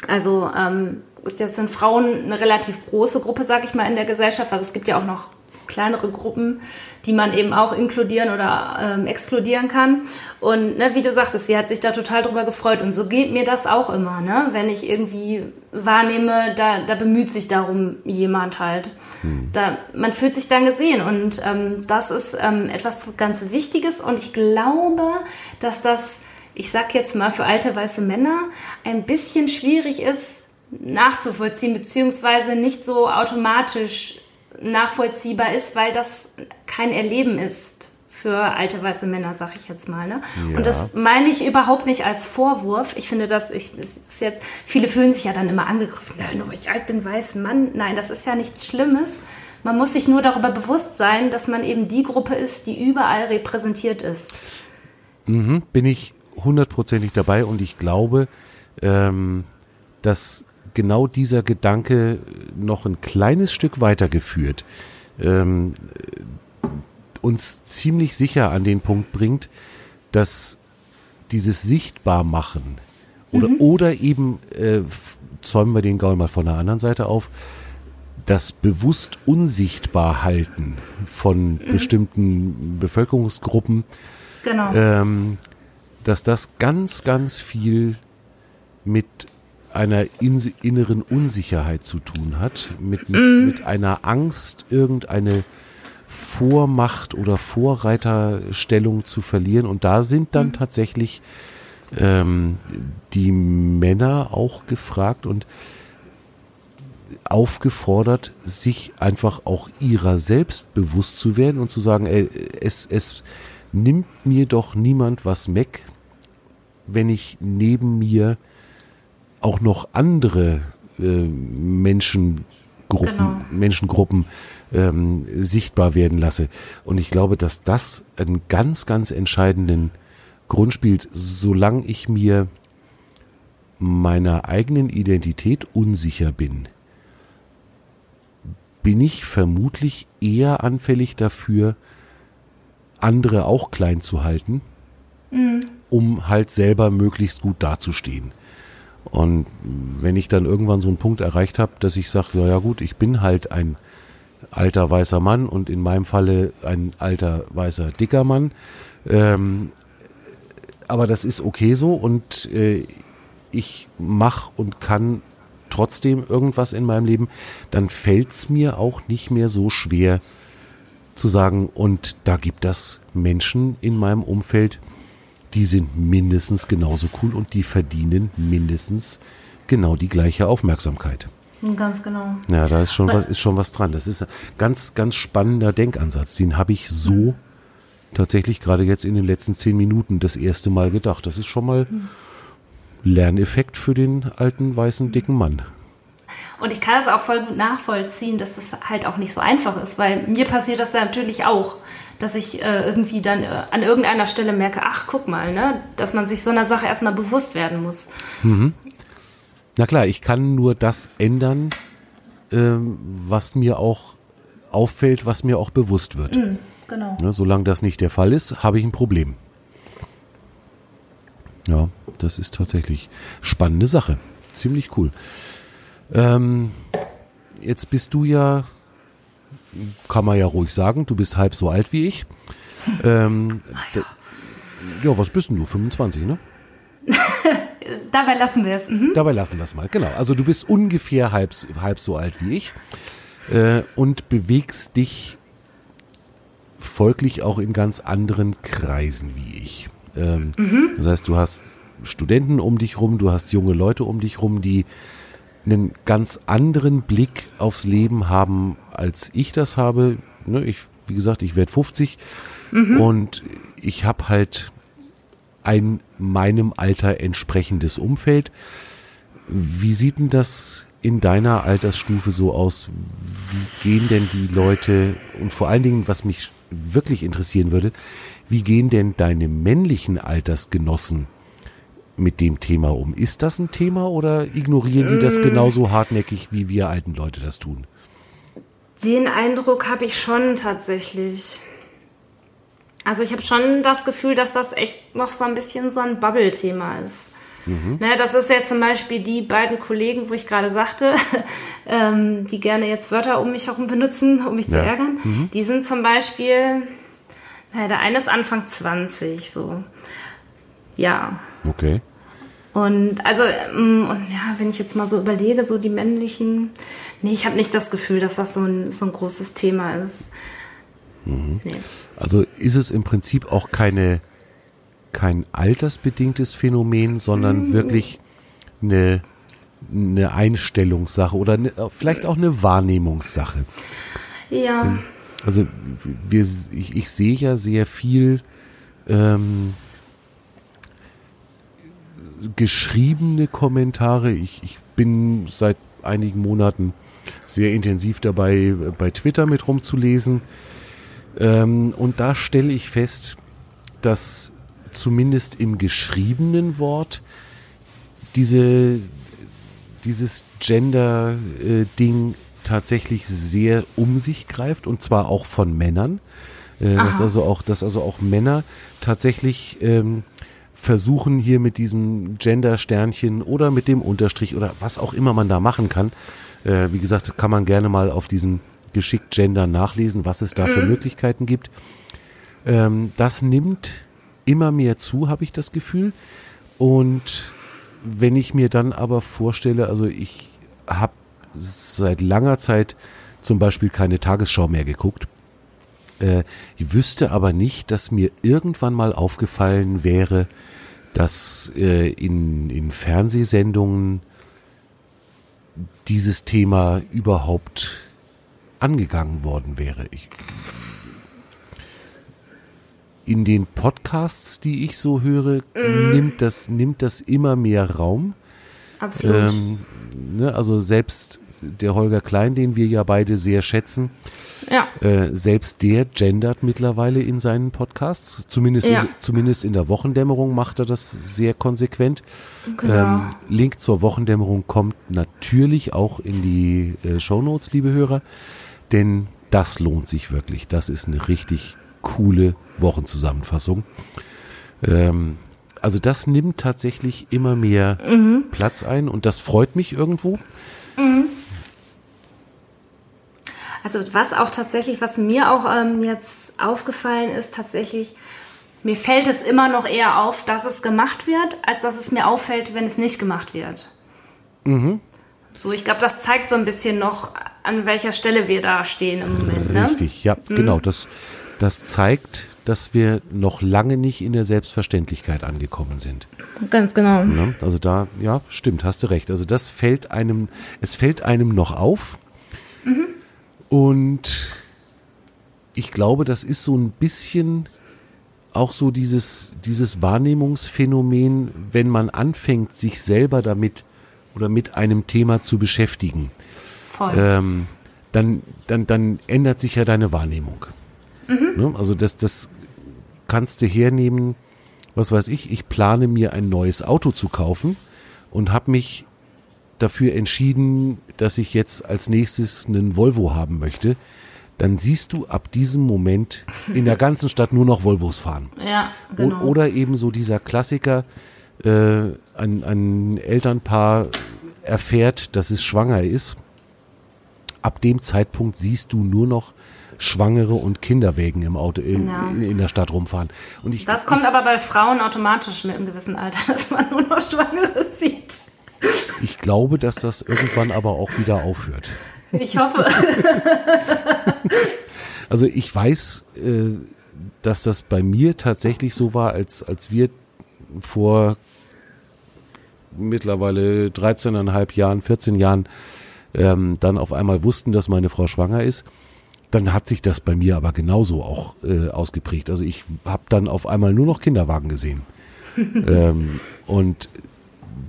B: Also ähm, jetzt sind Frauen eine relativ große Gruppe, sag ich mal, in der Gesellschaft, aber es gibt ja auch noch kleinere Gruppen, die man eben auch inkludieren oder ähm, exkludieren kann. Und ne, wie du sagtest, sie hat sich da total drüber gefreut. Und so geht mir das auch immer, ne? wenn ich irgendwie wahrnehme, da, da bemüht sich darum jemand halt. Da, man fühlt sich dann gesehen und ähm, das ist ähm, etwas ganz Wichtiges und ich glaube, dass das, ich sag jetzt mal für alte weiße Männer, ein bisschen schwierig ist nachzuvollziehen, beziehungsweise nicht so automatisch nachvollziehbar ist, weil das kein Erleben ist für alte weiße Männer, sag ich jetzt mal. Ne?
A: Ja.
B: Und das meine ich überhaupt nicht als Vorwurf. Ich finde, dass ich es ist jetzt viele fühlen sich ja dann immer angegriffen. Nein, nur weil ich alt bin, weiß Mann. Nein, das ist ja nichts Schlimmes. Man muss sich nur darüber bewusst sein, dass man eben die Gruppe ist, die überall repräsentiert ist.
A: Mhm, bin ich hundertprozentig dabei und ich glaube, ähm, dass genau dieser Gedanke noch ein kleines Stück weitergeführt ähm, uns ziemlich sicher an den Punkt bringt, dass dieses Sichtbarmachen oder, oder eben, äh, zäumen wir den Gaul mal von der anderen Seite auf, das bewusst unsichtbar halten von bestimmten Bevölkerungsgruppen,
B: Genau.
A: ähm, dass das ganz, ganz viel mit einer in, inneren Unsicherheit zu tun hat, mit, mit, mit einer Angst, irgendeine Vormacht oder Vorreiterstellung zu verlieren. Und da sind dann tatsächlich ähm, die Männer auch gefragt und aufgefordert, sich einfach auch ihrer selbst bewusst zu werden und zu sagen, ey, es, es nimmt mir doch niemand was weg, wenn ich neben mir auch noch andere äh, Menschengruppen,
B: Genau.
A: Menschengruppen ähm, sichtbar werden lasse. Und ich glaube, dass das einen ganz, ganz entscheidenden Grund spielt, solange ich mir meiner eigenen Identität unsicher bin, bin ich vermutlich eher anfällig dafür, andere auch klein zu halten, um halt selber möglichst gut dazustehen. Und wenn ich dann irgendwann so einen Punkt erreicht habe, dass ich sage, ja, ja gut, ich bin halt ein alter weißer Mann und in meinem Falle ein alter weißer dicker Mann, ähm, aber das ist okay so und äh, ich mache und kann trotzdem irgendwas in meinem Leben, dann fällt es mir auch nicht mehr so schwer zu sagen, und da gibt es Menschen in meinem Umfeld, die sind mindestens genauso cool und die verdienen mindestens genau die gleiche Aufmerksamkeit.
B: Ganz genau.
A: Ja, da ist schon was, ist schon was dran. Das ist ein ganz, ganz spannender Denkansatz. Den habe ich so tatsächlich gerade jetzt in den letzten zehn Minuten das erste Mal gedacht. Das ist schon mal Lerneffekt für den alten, weißen, dicken Mann.
B: Und ich kann das auch voll gut nachvollziehen, dass es halt auch nicht so einfach ist, weil mir passiert das ja natürlich auch, dass ich äh, irgendwie dann äh, an irgendeiner Stelle merke, ach, guck mal, ne, dass man sich so einer Sache erstmal bewusst werden muss.
A: Na klar, ich kann nur das ändern, ähm, was mir auch auffällt, was mir auch bewusst wird.
B: Genau.
A: Ne, solange das nicht der Fall ist, habe ich ein Problem. Ja, das ist tatsächlich spannende Sache. Ziemlich cool. Ähm, jetzt bist du ja, kann man ja ruhig sagen, du bist halb so alt wie ich. Ähm, d- ja, was bist denn du? 25, ne?
B: Dabei lassen wir es. Mhm.
A: Dabei lassen wir es mal. Genau. Also du bist ungefähr halb, halb so alt wie ich äh, und bewegst dich folglich auch in ganz anderen Kreisen wie ich. Ähm, Das heißt, du hast Studenten um dich rum, du hast junge Leute um dich rum, die einen ganz anderen Blick aufs Leben haben, als ich das habe. Ne, ich, wie gesagt, ich werde 50 und ich habe halt ein meinem Alter entsprechendes Umfeld. Wie sieht denn das in deiner Altersstufe so aus? Wie gehen denn die Leute und vor allen Dingen, was mich wirklich interessieren würde, wie gehen denn deine männlichen Altersgenossen mit dem Thema um? Ist das ein Thema oder ignorieren die das genauso hartnäckig, wie wir alten Leute das tun?
B: Den Eindruck habe ich schon tatsächlich. Also ich habe schon das Gefühl, dass das echt noch so ein bisschen so ein Bubble-Thema ist. Ne, das ist jetzt zum Beispiel die beiden Kollegen, wo ich gerade sagte, ähm, die gerne jetzt Wörter um mich herum benutzen, um mich zu
A: Ja.
B: ärgern. Die sind zum Beispiel, naja, der eine ist Anfang 20, so. Ja,
A: Okay.
B: Und also, ähm, und ja, wenn ich jetzt mal so überlege, so die männlichen, nee, ich habe nicht das Gefühl, dass das so ein, so ein großes Thema ist. Nee.
A: Also ist es im Prinzip auch keine, kein altersbedingtes Phänomen, sondern wirklich eine, eine Einstellungssache oder eine, vielleicht auch eine Wahrnehmungssache.
B: Ja,
A: Also wir, ich, ich sehe ja sehr viel ähm, geschriebene Kommentare. Ich, ich bin seit einigen Monaten sehr intensiv dabei, bei Twitter mit rumzulesen. Ähm, und da stelle ich fest, dass zumindest im geschriebenen Wort diese, dieses Gender-Ding tatsächlich sehr um sich greift und zwar auch von Männern. Äh, dass also auch, dass also auch Männer tatsächlich ähm, versuchen hier mit diesem Gender-Sternchen oder mit dem Unterstrich oder was auch immer man da machen kann. Äh, wie gesagt, kann man gerne mal auf diesen geschickt Gender nachlesen, was es da für Möglichkeiten gibt. Ähm, das nimmt immer mehr zu, habe ich das Gefühl. Und wenn ich mir dann aber vorstelle, also ich habe seit langer Zeit zum Beispiel keine Tagesschau mehr geguckt. Äh, ich wüsste aber nicht, dass mir irgendwann mal aufgefallen wäre, dass äh, in, in Fernsehsendungen dieses Thema überhaupt angegangen worden wäre. Ich, in den Podcasts, die ich so höre, nimmt, das, nimmt das immer mehr Raum.
B: absolut.
A: Ähm, ne, also selbst der Holger Klein, den wir ja beide sehr schätzen,
B: ja,
A: äh, selbst der gendert mittlerweile in seinen Podcasts. Zumindest,
B: Ja.
A: in, zumindest in der Wochendämmerung macht er das sehr konsequent.
B: genau.
A: Ähm, Link zur Wochendämmerung kommt natürlich auch in die äh, Shownotes, liebe Hörer, denn das lohnt sich wirklich. Das ist eine richtig coole Wochenzusammenfassung. Ähm, also das nimmt tatsächlich immer mehr Platz ein und das freut mich irgendwo.
B: Also was auch tatsächlich, was mir auch ähm, jetzt aufgefallen ist, tatsächlich, mir fällt es immer noch eher auf, dass es gemacht wird, als dass es mir auffällt, wenn es nicht gemacht wird. So, ich glaube, das zeigt so ein bisschen noch, an welcher Stelle wir da stehen im Moment. Ne?
A: Richtig, ja, genau. Das, das zeigt, dass wir noch lange nicht in der Selbstverständlichkeit angekommen sind.
B: Ganz genau.
A: Ne? Also da, ja, stimmt, hast du recht. Also das fällt einem, es fällt einem noch auf. Und ich glaube, das ist so ein bisschen auch so dieses, dieses Wahrnehmungsphänomen, wenn man anfängt, sich selber damit oder mit einem Thema zu beschäftigen. Voll. Ähm, dann, dann, dann ändert sich ja deine Wahrnehmung. Mhm. Ne? Also das, das kannst du hernehmen, was weiß ich, ich plane mir ein neues Auto zu kaufen und habe mich dafür entschieden, dass ich jetzt als nächstes einen Volvo haben möchte, dann siehst du ab diesem Moment in der ganzen Stadt nur noch Volvos fahren.
B: Ja, genau.
A: Oder eben so dieser Klassiker, äh, ein, ein Elternpaar erfährt, dass es schwanger ist. Ab dem Zeitpunkt siehst du nur noch Schwangere und Kinderwägen im Auto in, ja. in, der Stadt rumfahren. Und ich,
B: das kommt ich, aber bei Frauen automatisch mit einem gewissen Alter, dass man nur noch Schwangere sieht.
A: Ich glaube, dass das irgendwann aber auch wieder aufhört.
B: Ich hoffe.
A: Also ich weiß, äh, dass das bei mir tatsächlich so war, als, als wir vor mittlerweile 13,5 Jahren, 14 Jahren ähm, dann auf einmal wussten, dass meine Frau schwanger ist dann hat sich das bei mir aber genauso auch äh, ausgeprägt. Also ich habe dann auf einmal nur noch Kinderwagen gesehen. ähm, und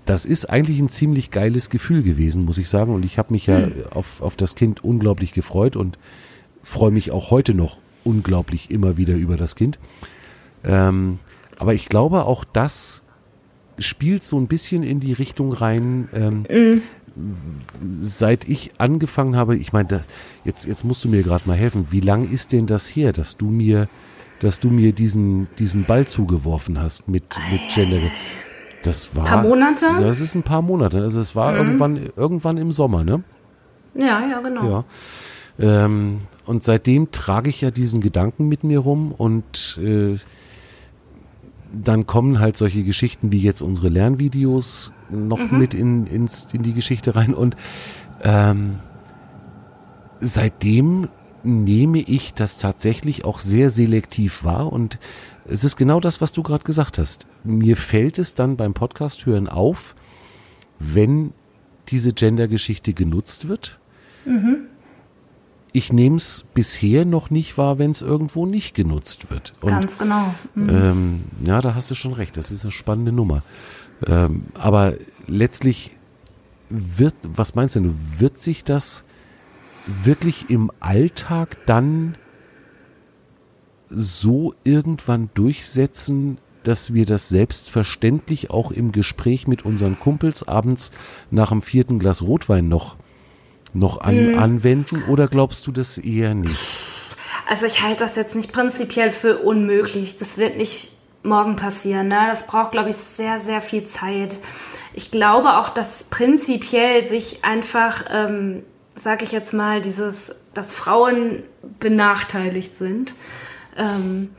A: das ist eigentlich ein ziemlich geiles Gefühl gewesen, muss ich sagen. Und ich habe mich ja mhm. auf, auf das Kind unglaublich gefreut und freue mich auch heute noch unglaublich immer wieder über das Kind. Ähm, aber ich glaube, auch das spielt so ein bisschen in die Richtung rein, ähm, mhm seit ich angefangen habe, ich meine, jetzt, jetzt musst du mir gerade mal helfen, wie lang ist denn das her, dass du mir, dass du mir diesen, diesen Ball zugeworfen hast mit, mit Gender? Das war.
B: Ein paar Monate?
A: Das ist ein paar Monate. Also es war mhm. irgendwann, irgendwann im Sommer, ne?
B: Ja, ja, genau.
A: Ja. Ähm, und seitdem trage ich ja diesen Gedanken mit mir rum und äh, dann kommen halt solche Geschichten wie jetzt unsere Lernvideos noch mhm. mit in, ins, in die Geschichte rein. Und ähm, seitdem nehme ich das tatsächlich auch sehr selektiv wahr und es ist genau das, was du gerade gesagt hast. Mir fällt es dann beim Podcast hören auf, wenn diese Gender-Geschichte genutzt wird. Mhm ich nehme es bisher noch nicht wahr, wenn es irgendwo nicht genutzt wird.
B: Und, Ganz genau.
A: Mhm. Ähm, ja, da hast du schon recht. Das ist eine spannende Nummer. Ähm, aber letztlich wird, was meinst du, wird sich das wirklich im Alltag dann so irgendwann durchsetzen, dass wir das selbstverständlich auch im Gespräch mit unseren Kumpels abends nach dem vierten Glas Rotwein noch noch an, mhm. anwenden oder glaubst du das eher nicht?
B: Also ich halte das jetzt nicht prinzipiell für unmöglich. Das wird nicht morgen passieren. Ne? Das braucht, glaube ich, sehr, sehr viel Zeit. Ich glaube auch, dass prinzipiell sich einfach, ähm, sage ich jetzt mal, dieses, dass Frauen benachteiligt sind. Ähm,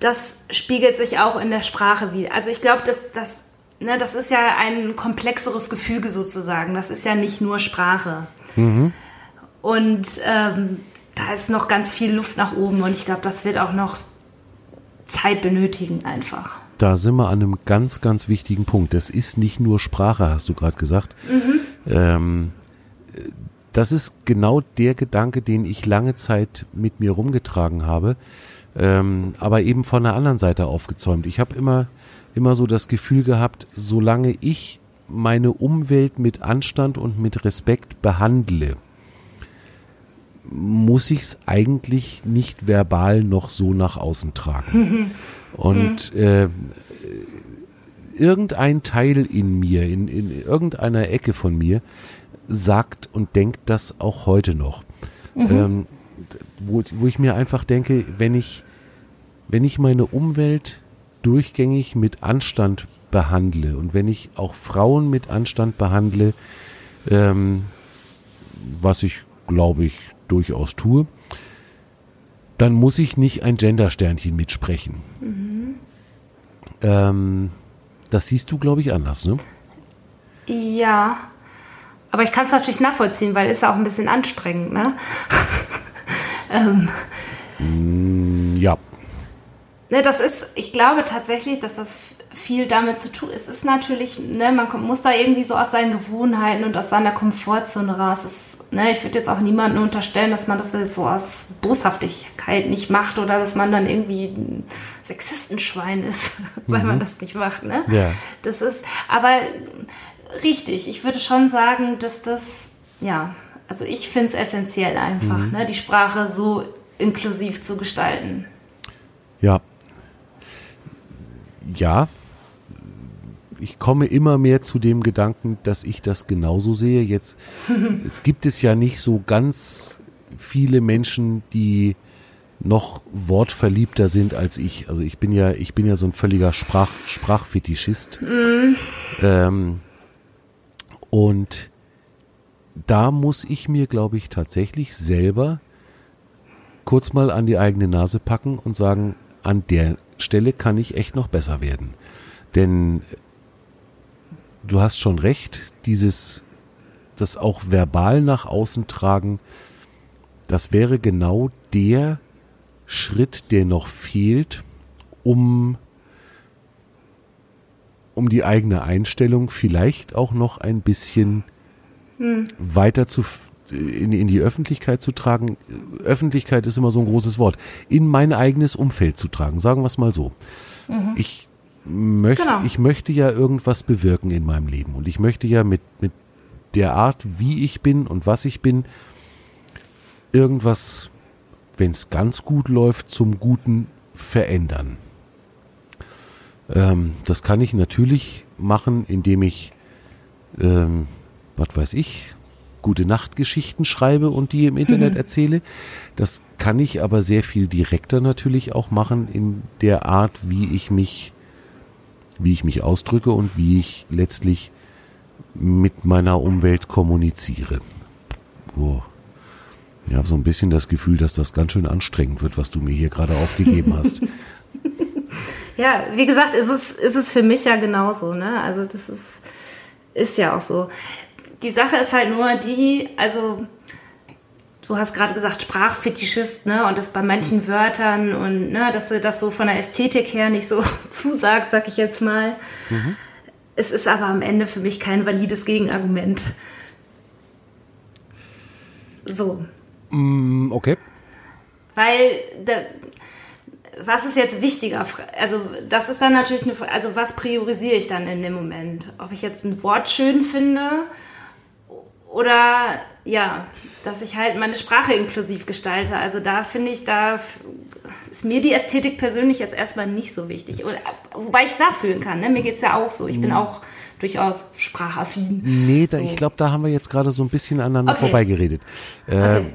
B: das spiegelt sich auch in der Sprache wieder. Also ich glaube, dass, dass ne, das ist ja ein komplexeres Gefüge sozusagen. Das ist ja nicht nur Sprache. Mhm. Und ähm, da ist noch ganz viel Luft nach oben und ich glaube, das wird auch noch Zeit benötigen einfach.
A: Da sind wir an einem ganz, ganz wichtigen Punkt. Das ist nicht nur Sprache, hast du gerade gesagt. Mhm. Ähm, das ist genau der Gedanke, den ich lange Zeit mit mir rumgetragen habe, ähm, aber eben von der anderen Seite aufgezäumt. Ich habe immer immer so das Gefühl gehabt, solange ich meine Umwelt mit Anstand und mit Respekt behandle, muss ich es eigentlich nicht verbal noch so nach außen tragen. und äh, irgendein Teil in mir, in, in irgendeiner Ecke von mir, sagt und denkt das auch heute noch. Mhm. Ähm, wo, wo ich mir einfach denke, wenn ich, wenn ich meine Umwelt durchgängig mit Anstand behandle und wenn ich auch Frauen mit Anstand behandle, ähm, was ich glaube ich durchaus tue, dann muss ich nicht ein Gendersternchen mitsprechen. Mhm. Ähm, das siehst du, glaube ich, anders, ne?
B: Ja, aber ich kann es natürlich nachvollziehen, weil es auch ein bisschen anstrengend, ne?
A: ähm. Mm, ja.
B: Ne, das ist, ich glaube tatsächlich, dass das viel damit zu tun ist. Es ist natürlich, ne, man kommt, muss da irgendwie so aus seinen Gewohnheiten und aus seiner Komfortzone raus. Ist, ne, ich würde jetzt auch niemandem unterstellen, dass man das jetzt so aus Boshaftigkeit nicht macht oder dass man dann irgendwie ein Sexistenschwein ist, weil mhm. man das nicht macht. Ne?
A: Ja.
B: Das ist, aber richtig, ich würde schon sagen, dass das, ja, also ich finde es essentiell einfach, mhm. ne, die Sprache so inklusiv zu gestalten.
A: Ja, ja, ich komme immer mehr zu dem Gedanken, dass ich das genauso sehe. Jetzt, es gibt es ja nicht so ganz viele Menschen, die noch wortverliebter sind als ich. Also ich bin ja, ich bin ja so ein völliger Sprach, Sprachfetischist. Mm. Ähm, und da muss ich mir, glaube ich, tatsächlich selber kurz mal an die eigene Nase packen und sagen, an der Stelle kann ich echt noch besser werden. Denn du hast schon recht, dieses, das auch verbal nach außen tragen, das wäre genau der Schritt, der noch fehlt, um, um die eigene Einstellung vielleicht auch noch ein bisschen hm. weiter zu in, in die Öffentlichkeit zu tragen. Öffentlichkeit ist immer so ein großes Wort. In mein eigenes Umfeld zu tragen, sagen wir es mal so. Mhm. Ich möchte, genau. ich möchte ja irgendwas bewirken in meinem Leben und ich möchte ja mit, mit der Art, wie ich bin und was ich bin, irgendwas, wenn es ganz gut läuft, zum Guten verändern. Ähm, das kann ich natürlich machen, indem ich, ähm, was weiß ich, gute Nachtgeschichten schreibe und die im Internet mhm. erzähle. Das kann ich aber sehr viel direkter natürlich auch machen in der Art, wie ich mich, wie ich mich ausdrücke und wie ich letztlich mit meiner Umwelt kommuniziere. Oh. Ich habe so ein bisschen das Gefühl, dass das ganz schön anstrengend wird, was du mir hier gerade aufgegeben hast.
B: ja, wie gesagt, ist es, ist es für mich ja genauso. Ne? Also das ist, ist ja auch so die Sache ist halt nur die, also du hast gerade gesagt Sprachfetischist, ne, und das bei manchen Wörtern und ne, dass du das so von der Ästhetik her nicht so zusagt, sag ich jetzt mal. Mhm. Es ist aber am Ende für mich kein valides Gegenargument. So.
A: Mm, okay.
B: Weil der, was ist jetzt wichtiger? Also, das ist dann natürlich eine Also, was priorisiere ich dann in dem Moment? Ob ich jetzt ein Wort schön finde oder ja, dass ich halt meine Sprache inklusiv gestalte. Also da finde ich, da ist mir die Ästhetik persönlich jetzt erstmal nicht so wichtig. Wobei ich es nachfühlen kann. Ne? Mir geht es ja auch so. Ich bin mhm. auch durchaus sprachaffin.
A: Nee, da, so. ich glaube, da haben wir jetzt gerade so ein bisschen aneinander okay. vorbeigeredet. Äh, okay.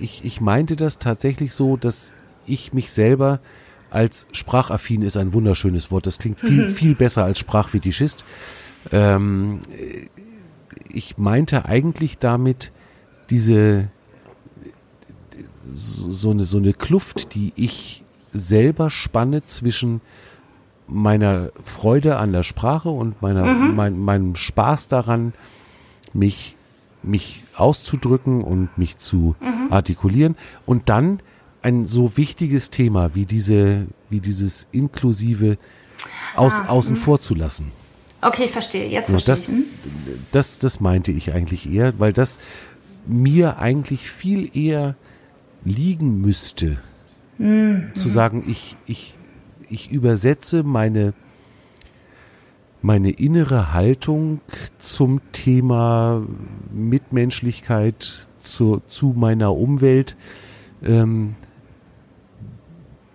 A: ich, ich meinte das tatsächlich so, dass ich mich selber als sprachaffin ist ein wunderschönes Wort. Das klingt viel, mhm. viel besser als Sprachfetischist. Ähm, ich meinte eigentlich damit diese so eine, so eine Kluft, die ich selber spanne zwischen meiner Freude an der Sprache und meiner, mhm. mein, meinem Spaß daran, mich, mich auszudrücken und mich zu mhm. artikulieren und dann ein so wichtiges Thema wie diese, wie dieses inklusive aus, ah, außen mhm. vor zu lassen.
B: Okay, ich verstehe. Jetzt verstehe
A: das, ich. Hm? Das, das meinte ich eigentlich eher, weil das mir eigentlich viel eher liegen müsste, mhm. zu sagen, ich, ich, ich übersetze meine, meine innere Haltung zum Thema Mitmenschlichkeit, zu, zu meiner Umwelt ähm,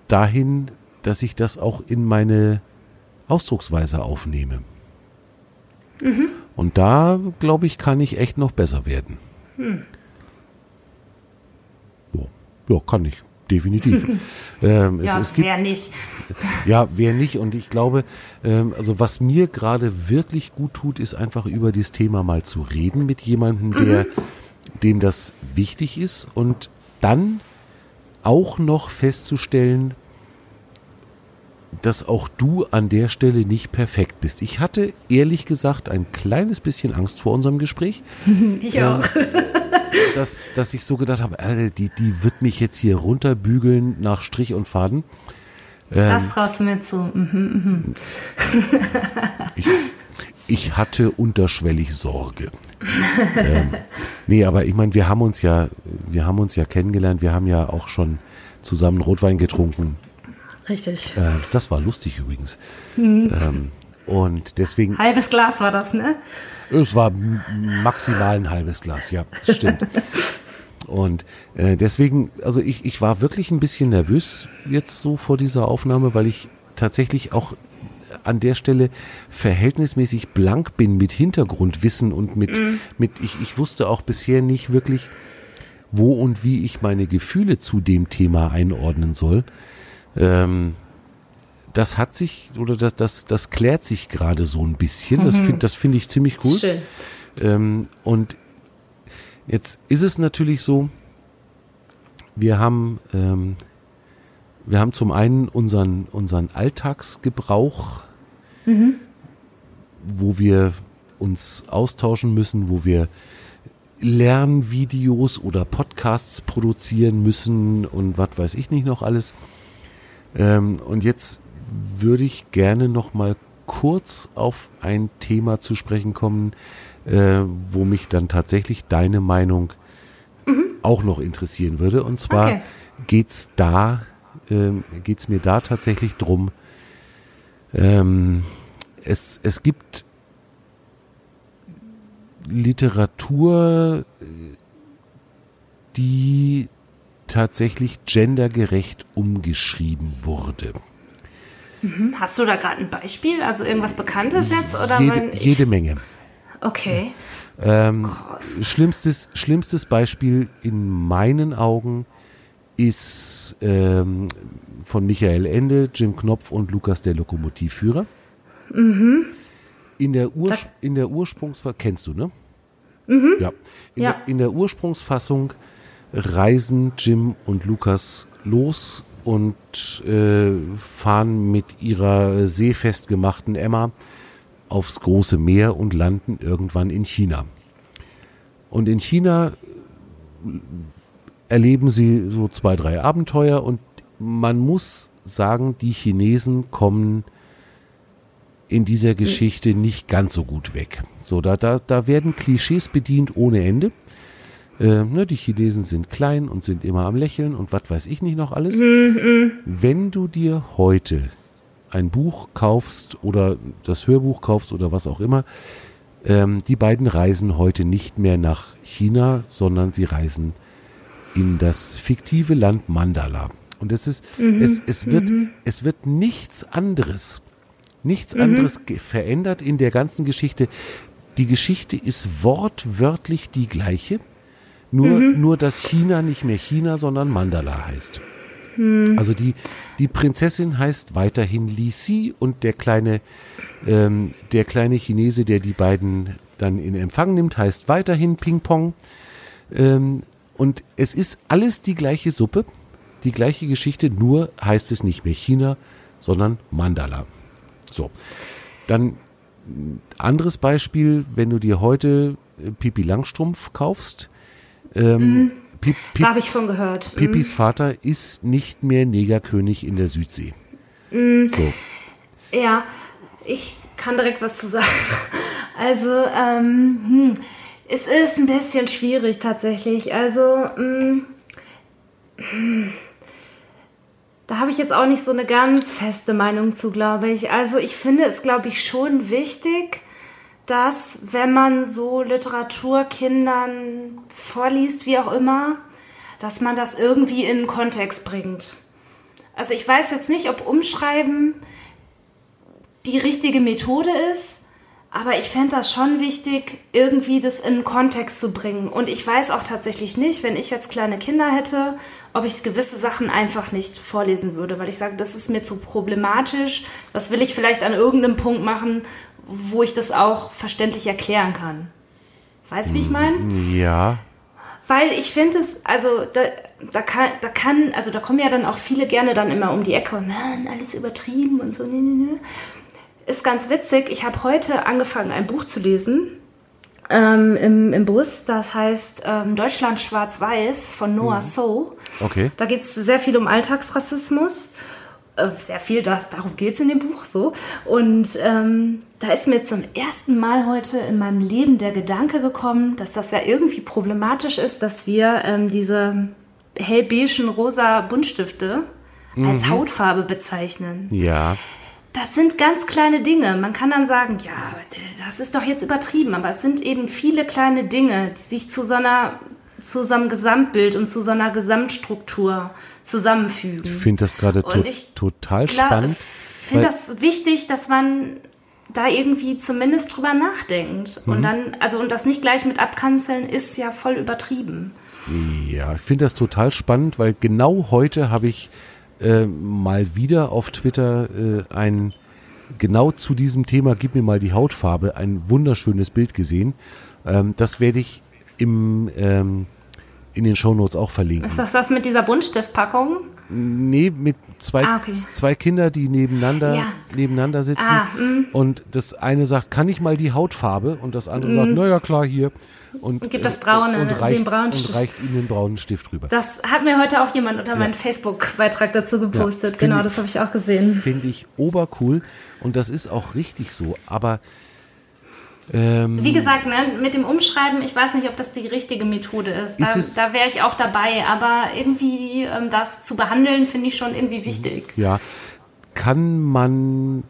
A: dahin, dass ich das auch in meine Ausdrucksweise aufnehme. Mhm. Und da, glaube ich, kann ich echt noch besser werden. Hm. Ja, ja, kann ich. Definitiv.
B: ähm, ja, es, es gibt, wer nicht.
A: ja, wer nicht. Und ich glaube, ähm, also was mir gerade wirklich gut tut, ist einfach über dieses Thema mal zu reden mit jemandem, der, mhm. dem das wichtig ist und dann auch noch festzustellen, dass auch du an der Stelle nicht perfekt bist. Ich hatte ehrlich gesagt ein kleines bisschen Angst vor unserem Gespräch.
B: Ich auch. Ähm,
A: dass, dass ich so gedacht habe, äh, die, die wird mich jetzt hier runterbügeln nach Strich und Faden.
B: das raus mit so. Mhm, mhm.
A: Ich, ich hatte unterschwellig Sorge. Ähm, nee, aber ich meine, wir haben uns ja, wir haben uns ja kennengelernt, wir haben ja auch schon zusammen Rotwein getrunken.
B: Richtig.
A: Äh, das war lustig übrigens. Ähm, und deswegen,
B: Halbes Glas war das, ne?
A: es war maximal ein halbes Glas, ja, stimmt. Und äh, deswegen, also ich, ich war wirklich ein bisschen nervös jetzt so vor dieser Aufnahme, weil ich tatsächlich auch an der Stelle verhältnismäßig blank bin mit Hintergrundwissen und mit, mit ich, ich wusste auch bisher nicht wirklich, wo und wie ich meine Gefühle zu dem Thema einordnen soll. Ähm, das hat sich oder das, das, das klärt sich gerade so ein bisschen. Das finde das finde ich ziemlich cool.
B: Schön.
A: Ähm, und jetzt ist es natürlich so, wir haben, ähm, wir haben zum einen unseren, unseren Alltagsgebrauch, wo wir uns austauschen müssen, wo wir Lernvideos oder Podcasts produzieren müssen und was weiß ich nicht noch alles. Ähm, und jetzt würde ich gerne noch mal kurz auf ein Thema zu sprechen kommen, äh, wo mich dann tatsächlich deine Meinung auch noch interessieren würde. Und zwar
B: Okay.
A: geht's da, ähm, geht's mir da tatsächlich drum. Ähm, es, es gibt Literatur, äh, die tatsächlich gendergerecht umgeschrieben wurde.
B: Hast du da gerade ein Beispiel? Also irgendwas Bekanntes jetzt? Oder
A: Jede, jede Menge.
B: okay.
A: Ähm, schlimmstes, schlimmstes Beispiel in meinen Augen ist ähm, von Michael Ende, Jim Knopf und Lukas der Lokomotivführer. In, der
B: Das-
A: in der Ursprungsfassung, kennst du, ne? Ja. In,
B: Ja.
A: Der, in der Ursprungsfassung reisen Jim und Lukas los und äh, fahren mit ihrer seefest gemachten Emma aufs große Meer und landen irgendwann in China. Und in China erleben sie so zwei, drei Abenteuer und man muss sagen, die Chinesen kommen in dieser Geschichte nicht ganz so gut weg. So, da, da, da werden Klischees bedient ohne Ende. Äh, ne, die Chinesen sind klein und sind immer am Lächeln und was weiß ich nicht noch alles. Wenn du dir heute ein Buch kaufst oder das Hörbuch kaufst oder was auch immer, ähm, die beiden reisen heute nicht mehr nach China, sondern sie reisen in das fiktive Land Mandala. Und es ist, es, es wird, es wird nichts anderes, nichts anderes ge- verändert in der ganzen Geschichte. Die Geschichte ist wortwörtlich die gleiche, nur, nur dass China nicht mehr China, sondern Mandala heißt. Also die, die Prinzessin heißt weiterhin Li Si und der kleine, ähm, der kleine Chinese, der die beiden dann in Empfang nimmt, heißt weiterhin Ping Pong. Ähm, und es ist alles die gleiche Suppe, die gleiche Geschichte, nur heißt es nicht mehr China, sondern Mandala. So. Dann ein anderes Beispiel, wenn du dir heute äh, Pipi Langstrumpf kaufst. Ähm, Pip, Pip,
B: Da habe ich von gehört.
A: Pipis Vater ist nicht mehr Negerkönig in der Südsee. So.
B: Ja, ich kann direkt was zu sagen. Also, ähm, hm, es ist ein bisschen schwierig tatsächlich. Also, hm, hm, da habe ich jetzt auch nicht so eine ganz feste Meinung zu, glaube ich. Also, ich finde es, glaube ich, schon wichtig, dass, wenn man so Literatur Kindern vorliest, wie auch immer, dass man das irgendwie in einen Kontext bringt. Also ich weiß jetzt nicht, ob Umschreiben die richtige Methode ist, aber ich fände das schon wichtig, irgendwie das in einen Kontext zu bringen. Und ich weiß auch tatsächlich nicht, wenn ich jetzt kleine Kinder hätte, ob ich gewisse Sachen einfach nicht vorlesen würde, weil ich sage, das ist mir zu problematisch. Das will ich vielleicht an irgendeinem Punkt machen, wo ich das auch verständlich erklären kann. Weißt du, wie ich meine?
A: Ja.
B: Weil ich finde es, also da, da, kann, da kann, also da kommen ja dann auch viele gerne dann immer um die Ecke und nein, alles übertrieben und so. Nee, nee, nee. Ist ganz witzig. Ich habe heute angefangen, ein Buch zu lesen ähm, im, im Bus. Das heißt ähm, Deutschland schwarz-weiß von Noah So.
A: Okay.
B: Da geht es sehr viel um Alltagsrassismus. äh, sehr viel, das, darum geht es in dem Buch so. Und ähm, da ist mir zum ersten Mal heute in meinem Leben der Gedanke gekommen, dass das ja irgendwie problematisch ist, dass wir ähm, diese hellbeigen rosa Buntstifte mhm. als Hautfarbe bezeichnen.
A: Ja.
B: Das sind ganz kleine Dinge. Man kann dann sagen, ja, das ist doch jetzt übertrieben, aber es sind eben viele kleine Dinge, die sich zu so einer zu so einem Gesamtbild und zu so einer Gesamtstruktur zusammenfügen.
A: Ich finde das gerade to total spannend.
B: Ich finde das wichtig, dass man da irgendwie zumindest drüber nachdenkt. Mhm. Und dann, also und das nicht gleich mit abkanzeln, ist ja voll übertrieben.
A: Ja, ich finde das total spannend, weil genau heute habe ich äh, mal wieder auf Twitter äh, ein genau zu diesem Thema, gib mir mal die Hautfarbe, ein wunderschönes Bild gesehen. Ähm, das werde ich im, ähm, in den Shownotes auch verlinken.
B: Ist das das mit dieser Buntstiftpackung?
A: Nee, mit zwei, ah, okay. zwei Kinder, die nebeneinander, ja. nebeneinander sitzen. Ah, mm. und das eine sagt, kann ich mal die Hautfarbe? Und das andere mm. sagt, naja, klar, hier. Und,
B: und gibt das braune,
A: und reicht, den braunen Stift. Und reicht ihm den braunen Stift rüber.
B: Das hat mir heute auch jemand unter ja. meinen Facebook-Beitrag dazu gepostet. Ja, genau, das habe ich auch gesehen.
A: Finde ich obercool. Und das ist auch richtig so. Aber
B: ähm, Wie gesagt, ne, mit dem Umschreiben, ich weiß nicht, ob das die richtige Methode ist. Da, da wäre ich auch dabei, aber irgendwie ähm, das zu behandeln, finde ich schon irgendwie wichtig.
A: Ja, kann man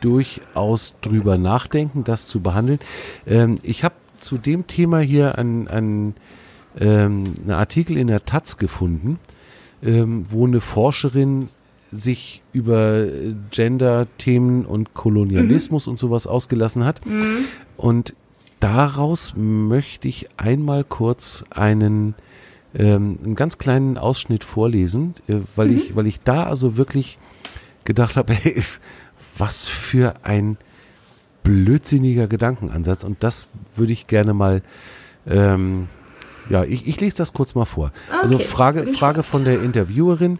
A: durchaus drüber nachdenken, das zu behandeln. Ähm, ich habe zu dem Thema hier einen, einen, ähm, einen Artikel in der Taz gefunden, ähm, wo eine Forscherin sich über Gender-Themen und Kolonialismus mhm. und sowas ausgelassen hat. Mhm. Und daraus möchte ich einmal kurz einen, ähm, einen ganz kleinen Ausschnitt vorlesen, äh, weil, mhm. ich, weil ich da also wirklich gedacht habe, hey, was für ein blödsinniger Gedankenansatz. Und das würde ich gerne mal, ähm, ja, ich, ich lese das kurz mal vor. Also okay, also Frage, Frage von der Interviewerin.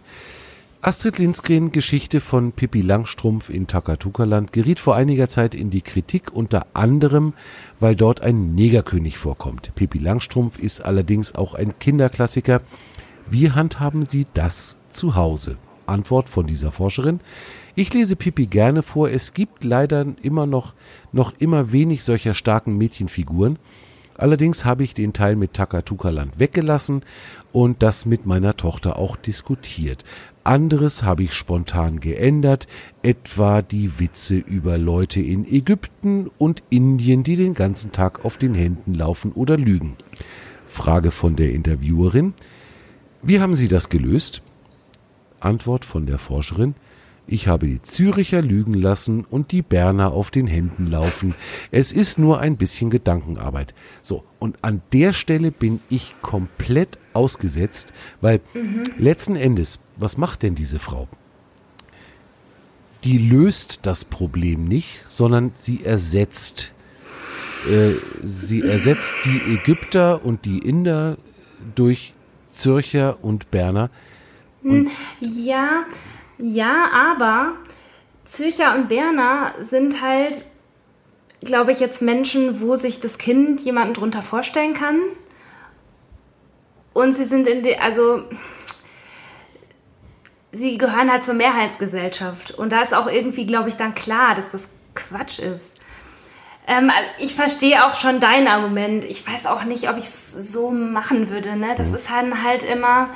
A: Astrid Lindgren Geschichte von Pippi Langstrumpf in Takatuka-Land geriet vor einiger Zeit in die Kritik, unter anderem, weil dort ein Negerkönig vorkommt. Pippi Langstrumpf ist allerdings auch ein Kinderklassiker. Wie handhaben Sie das zu Hause? Antwort von dieser Forscherin. Ich lese Pippi gerne vor. Es gibt leider immer noch, noch immer wenig solcher starken Mädchenfiguren. Allerdings habe ich den Teil mit Takatuka-Land weggelassen und das mit meiner Tochter auch diskutiert. Anderes habe ich spontan geändert, etwa die Witze über Leute in Ägypten und Indien, die den ganzen Tag auf den Händen laufen oder lügen. Frage von der Interviewerin. Wie haben Sie das gelöst? Antwort von der Forscherin. Ich habe die Züricher lügen lassen und die Berner auf den Händen laufen. Es ist nur ein bisschen Gedankenarbeit. So, und an der Stelle bin ich komplett ausgesetzt, weil mhm. letzten Endes was macht denn diese Frau? Die löst das Problem nicht, sondern sie ersetzt. Äh, sie ersetzt die Ägypter und die Inder durch Zürcher und Berner.
B: Und ja, ja, aber Zürcher und Berner sind halt, glaube ich, jetzt Menschen, wo sich das Kind jemanden drunter vorstellen kann. Und sie sind in der, also sie gehören halt zur Mehrheitsgesellschaft. Und da ist auch irgendwie, glaube ich, dann klar, dass das Quatsch ist. Ähm, also ich verstehe auch schon dein Argument. Ich weiß auch nicht, ob ich es so machen würde. Ne? Das mhm. ist dann halt immer.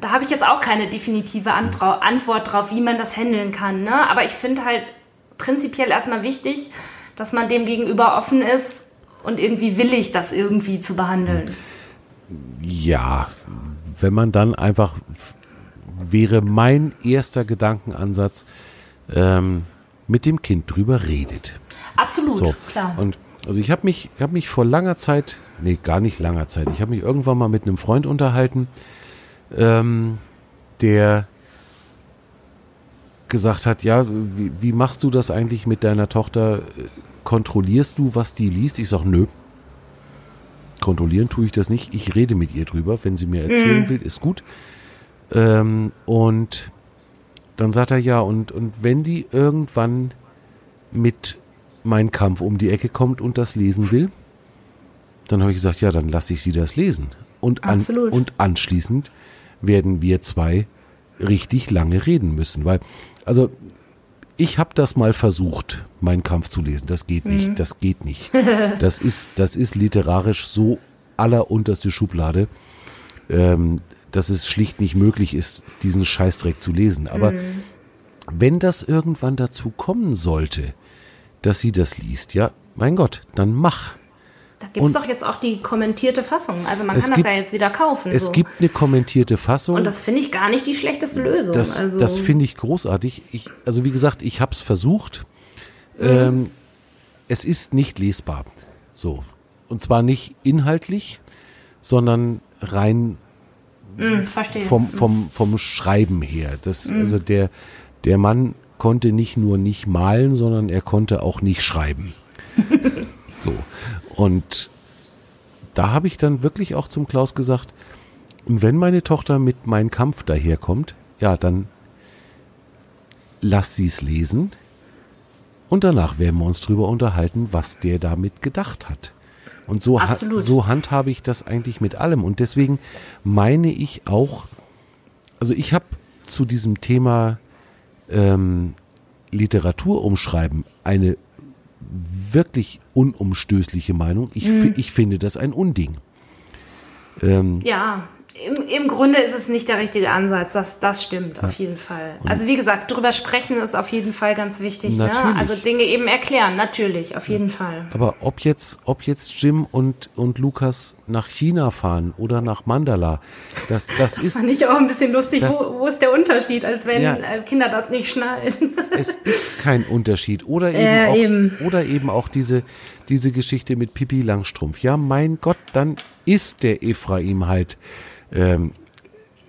B: Da habe ich jetzt auch keine definitive Antrau Antwort drauf, wie man das handeln kann. Ne? Aber ich finde halt prinzipiell erstmal wichtig, dass man dem gegenüber offen ist und irgendwie willig, das irgendwie zu behandeln.
A: Ja, wenn man dann einfach, wäre mein erster Gedankenansatz, ähm, mit dem Kind drüber redet.
B: Absolut, so. klar.
A: Und also ich habe mich, hab mich vor langer Zeit, nee, gar nicht langer Zeit, ich habe mich irgendwann mal mit einem Freund unterhalten, ähm, der gesagt hat, ja, wie, wie, machst du das eigentlich mit deiner Tochter? Kontrollierst du, was die liest? Ich sage, nö, kontrollieren tue ich das nicht. Ich rede mit ihr drüber. Wenn sie mir erzählen mhm. will, ist gut. Ähm, und dann sagt er ja, und, und wenn die irgendwann mit Mein Kampf um die Ecke kommt und das lesen will, dann habe ich gesagt, ja, dann lasse ich sie das lesen. Und, an, und anschließend werden wir zwei richtig lange reden müssen, weil also ich habe das mal versucht, meinen Kampf zu lesen. Das geht nicht, mhm. das geht nicht. Das ist, das ist literarisch so allerunterste Schublade, ähm, dass es schlicht nicht möglich ist, diesen Scheißdreck zu lesen. Aber mhm. wenn das irgendwann dazu kommen sollte, dass sie das liest, ja, mein Gott, dann mach.
B: Da gibt es doch jetzt auch die kommentierte Fassung. Also man kann das ja jetzt wieder kaufen.
A: Es so. gibt eine kommentierte Fassung.
B: Und das finde ich gar nicht die schlechteste Lösung.
A: Das,
B: also.
A: das finde ich großartig. Ich, also wie gesagt, ich habe es versucht. Mhm. Ähm, es ist nicht lesbar. So. Und zwar nicht inhaltlich, sondern rein
B: mhm,
A: vom, vom, vom Schreiben her. Das, mhm. Also der, der Mann konnte nicht nur nicht malen, sondern er konnte auch nicht schreiben. so. Und da habe ich dann wirklich auch zum Klaus gesagt, und wenn meine Tochter mit meinem Kampf daherkommt, ja, dann lass sie es lesen und danach werden wir uns drüber unterhalten, was der damit gedacht hat. Und so, ha so handhabe ich das eigentlich mit allem. Und deswegen meine ich auch, also ich habe zu diesem Thema ähm, Literatur umschreiben eine wirklich unumstößliche Meinung. Ich, mhm. ich finde das ein Unding.
B: Ähm, ja, im, Im Grunde ist es nicht der richtige Ansatz, das, das stimmt auf jeden Fall. Also wie gesagt, drüber sprechen ist auf jeden Fall ganz wichtig. Ne? Also Dinge eben erklären, natürlich, auf jeden Fall.
A: Aber ob jetzt, ob jetzt Jim und, und Lukas nach China fahren oder nach Mandala, das, das, das ist...
B: fand ich auch ein bisschen lustig. Das, wo, wo ist der Unterschied, als wenn ja, Kinder das nicht schnallen?
A: es ist kein Unterschied. Oder eben, äh, auch, eben. Oder eben auch diese, diese Geschichte mit Pippi Langstrumpf. Ja, mein Gott, dann ist der Ephraim halt ähm,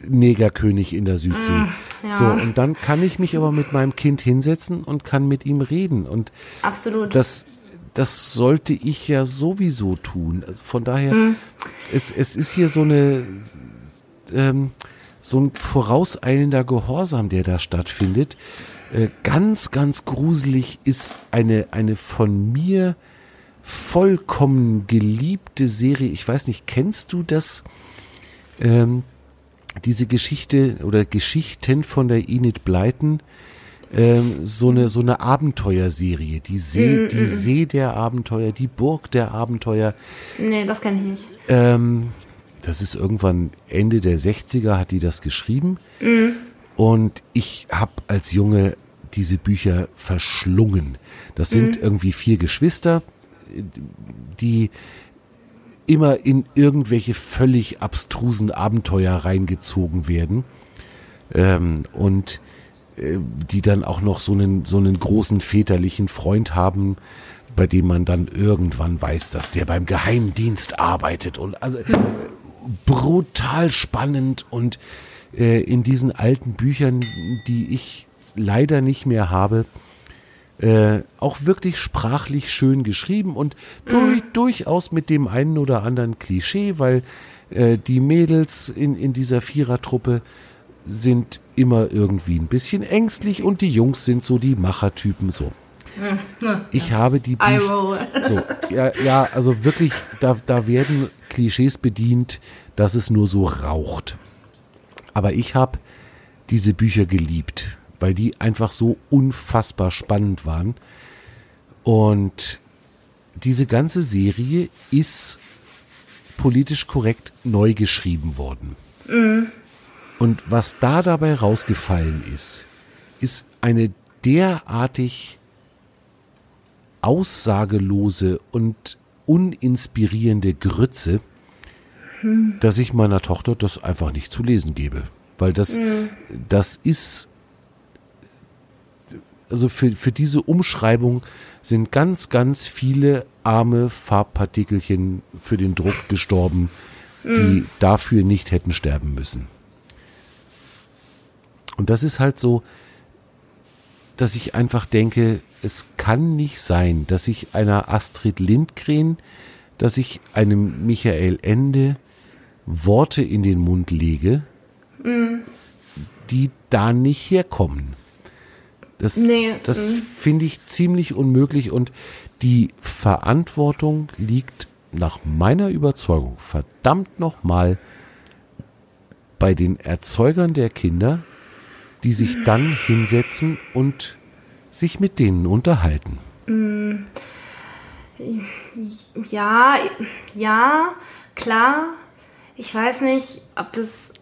A: Negerkönig in der Südsee. Mm, ja. So, und dann kann ich mich aber mit meinem Kind hinsetzen und kann mit ihm reden. Und
B: Absolut.
A: das, das sollte ich ja sowieso tun. Also von daher, mm. es, es ist hier so eine, ähm, so ein vorauseilender Gehorsam, der da stattfindet. Äh, ganz, ganz gruselig ist eine, eine von mir vollkommen geliebte Serie. Ich weiß nicht, kennst du das? ähm, diese Geschichte oder Geschichten von der Enid Blyton, ähm, so eine so eine Abenteuerserie, die See, mm, die mm. See der Abenteuer, die Burg der Abenteuer.
B: Nee, das kenne ich nicht.
A: Ähm, das ist irgendwann Ende der 60er hat die das geschrieben. Mm. Und ich habe als Junge diese Bücher verschlungen. Das sind mm. irgendwie vier Geschwister, die immer in irgendwelche völlig abstrusen Abenteuer reingezogen werden ähm, und äh, die dann auch noch so einen, so einen großen väterlichen Freund haben, bei dem man dann irgendwann weiß, dass der beim Geheimdienst arbeitet. Und also brutal spannend und äh, in diesen alten Büchern, die ich leider nicht mehr habe, äh, auch wirklich sprachlich schön geschrieben und durch, mhm. durchaus mit dem einen oder anderen Klischee, weil äh, die Mädels in, in dieser Vierertruppe sind immer irgendwie ein bisschen ängstlich und die Jungs sind so die Machertypen so. Ich habe die Bücher. So, ja, ja, also wirklich, da, da werden Klischees bedient, dass es nur so raucht. Aber ich habe diese Bücher geliebt weil die einfach so unfassbar spannend waren. Und diese ganze Serie ist politisch korrekt neu geschrieben worden. Mhm. Und was da dabei rausgefallen ist, ist eine derartig aussagelose und uninspirierende Grütze, hm. dass ich meiner Tochter das einfach nicht zu lesen gebe. Weil das, mhm. das ist also für, für diese Umschreibung sind ganz, ganz viele arme Farbpartikelchen für den Druck gestorben, die mm. dafür nicht hätten sterben müssen. Und das ist halt so, dass ich einfach denke, es kann nicht sein, dass ich einer Astrid Lindgren, dass ich einem Michael Ende Worte in den Mund lege, mm. die da nicht herkommen. Das, nee, das mm. finde ich ziemlich unmöglich und die Verantwortung liegt nach meiner Überzeugung verdammt nochmal bei den Erzeugern der Kinder, die sich dann hinsetzen und sich mit denen unterhalten.
B: Ja, ja, klar. Ich weiß nicht, ob das.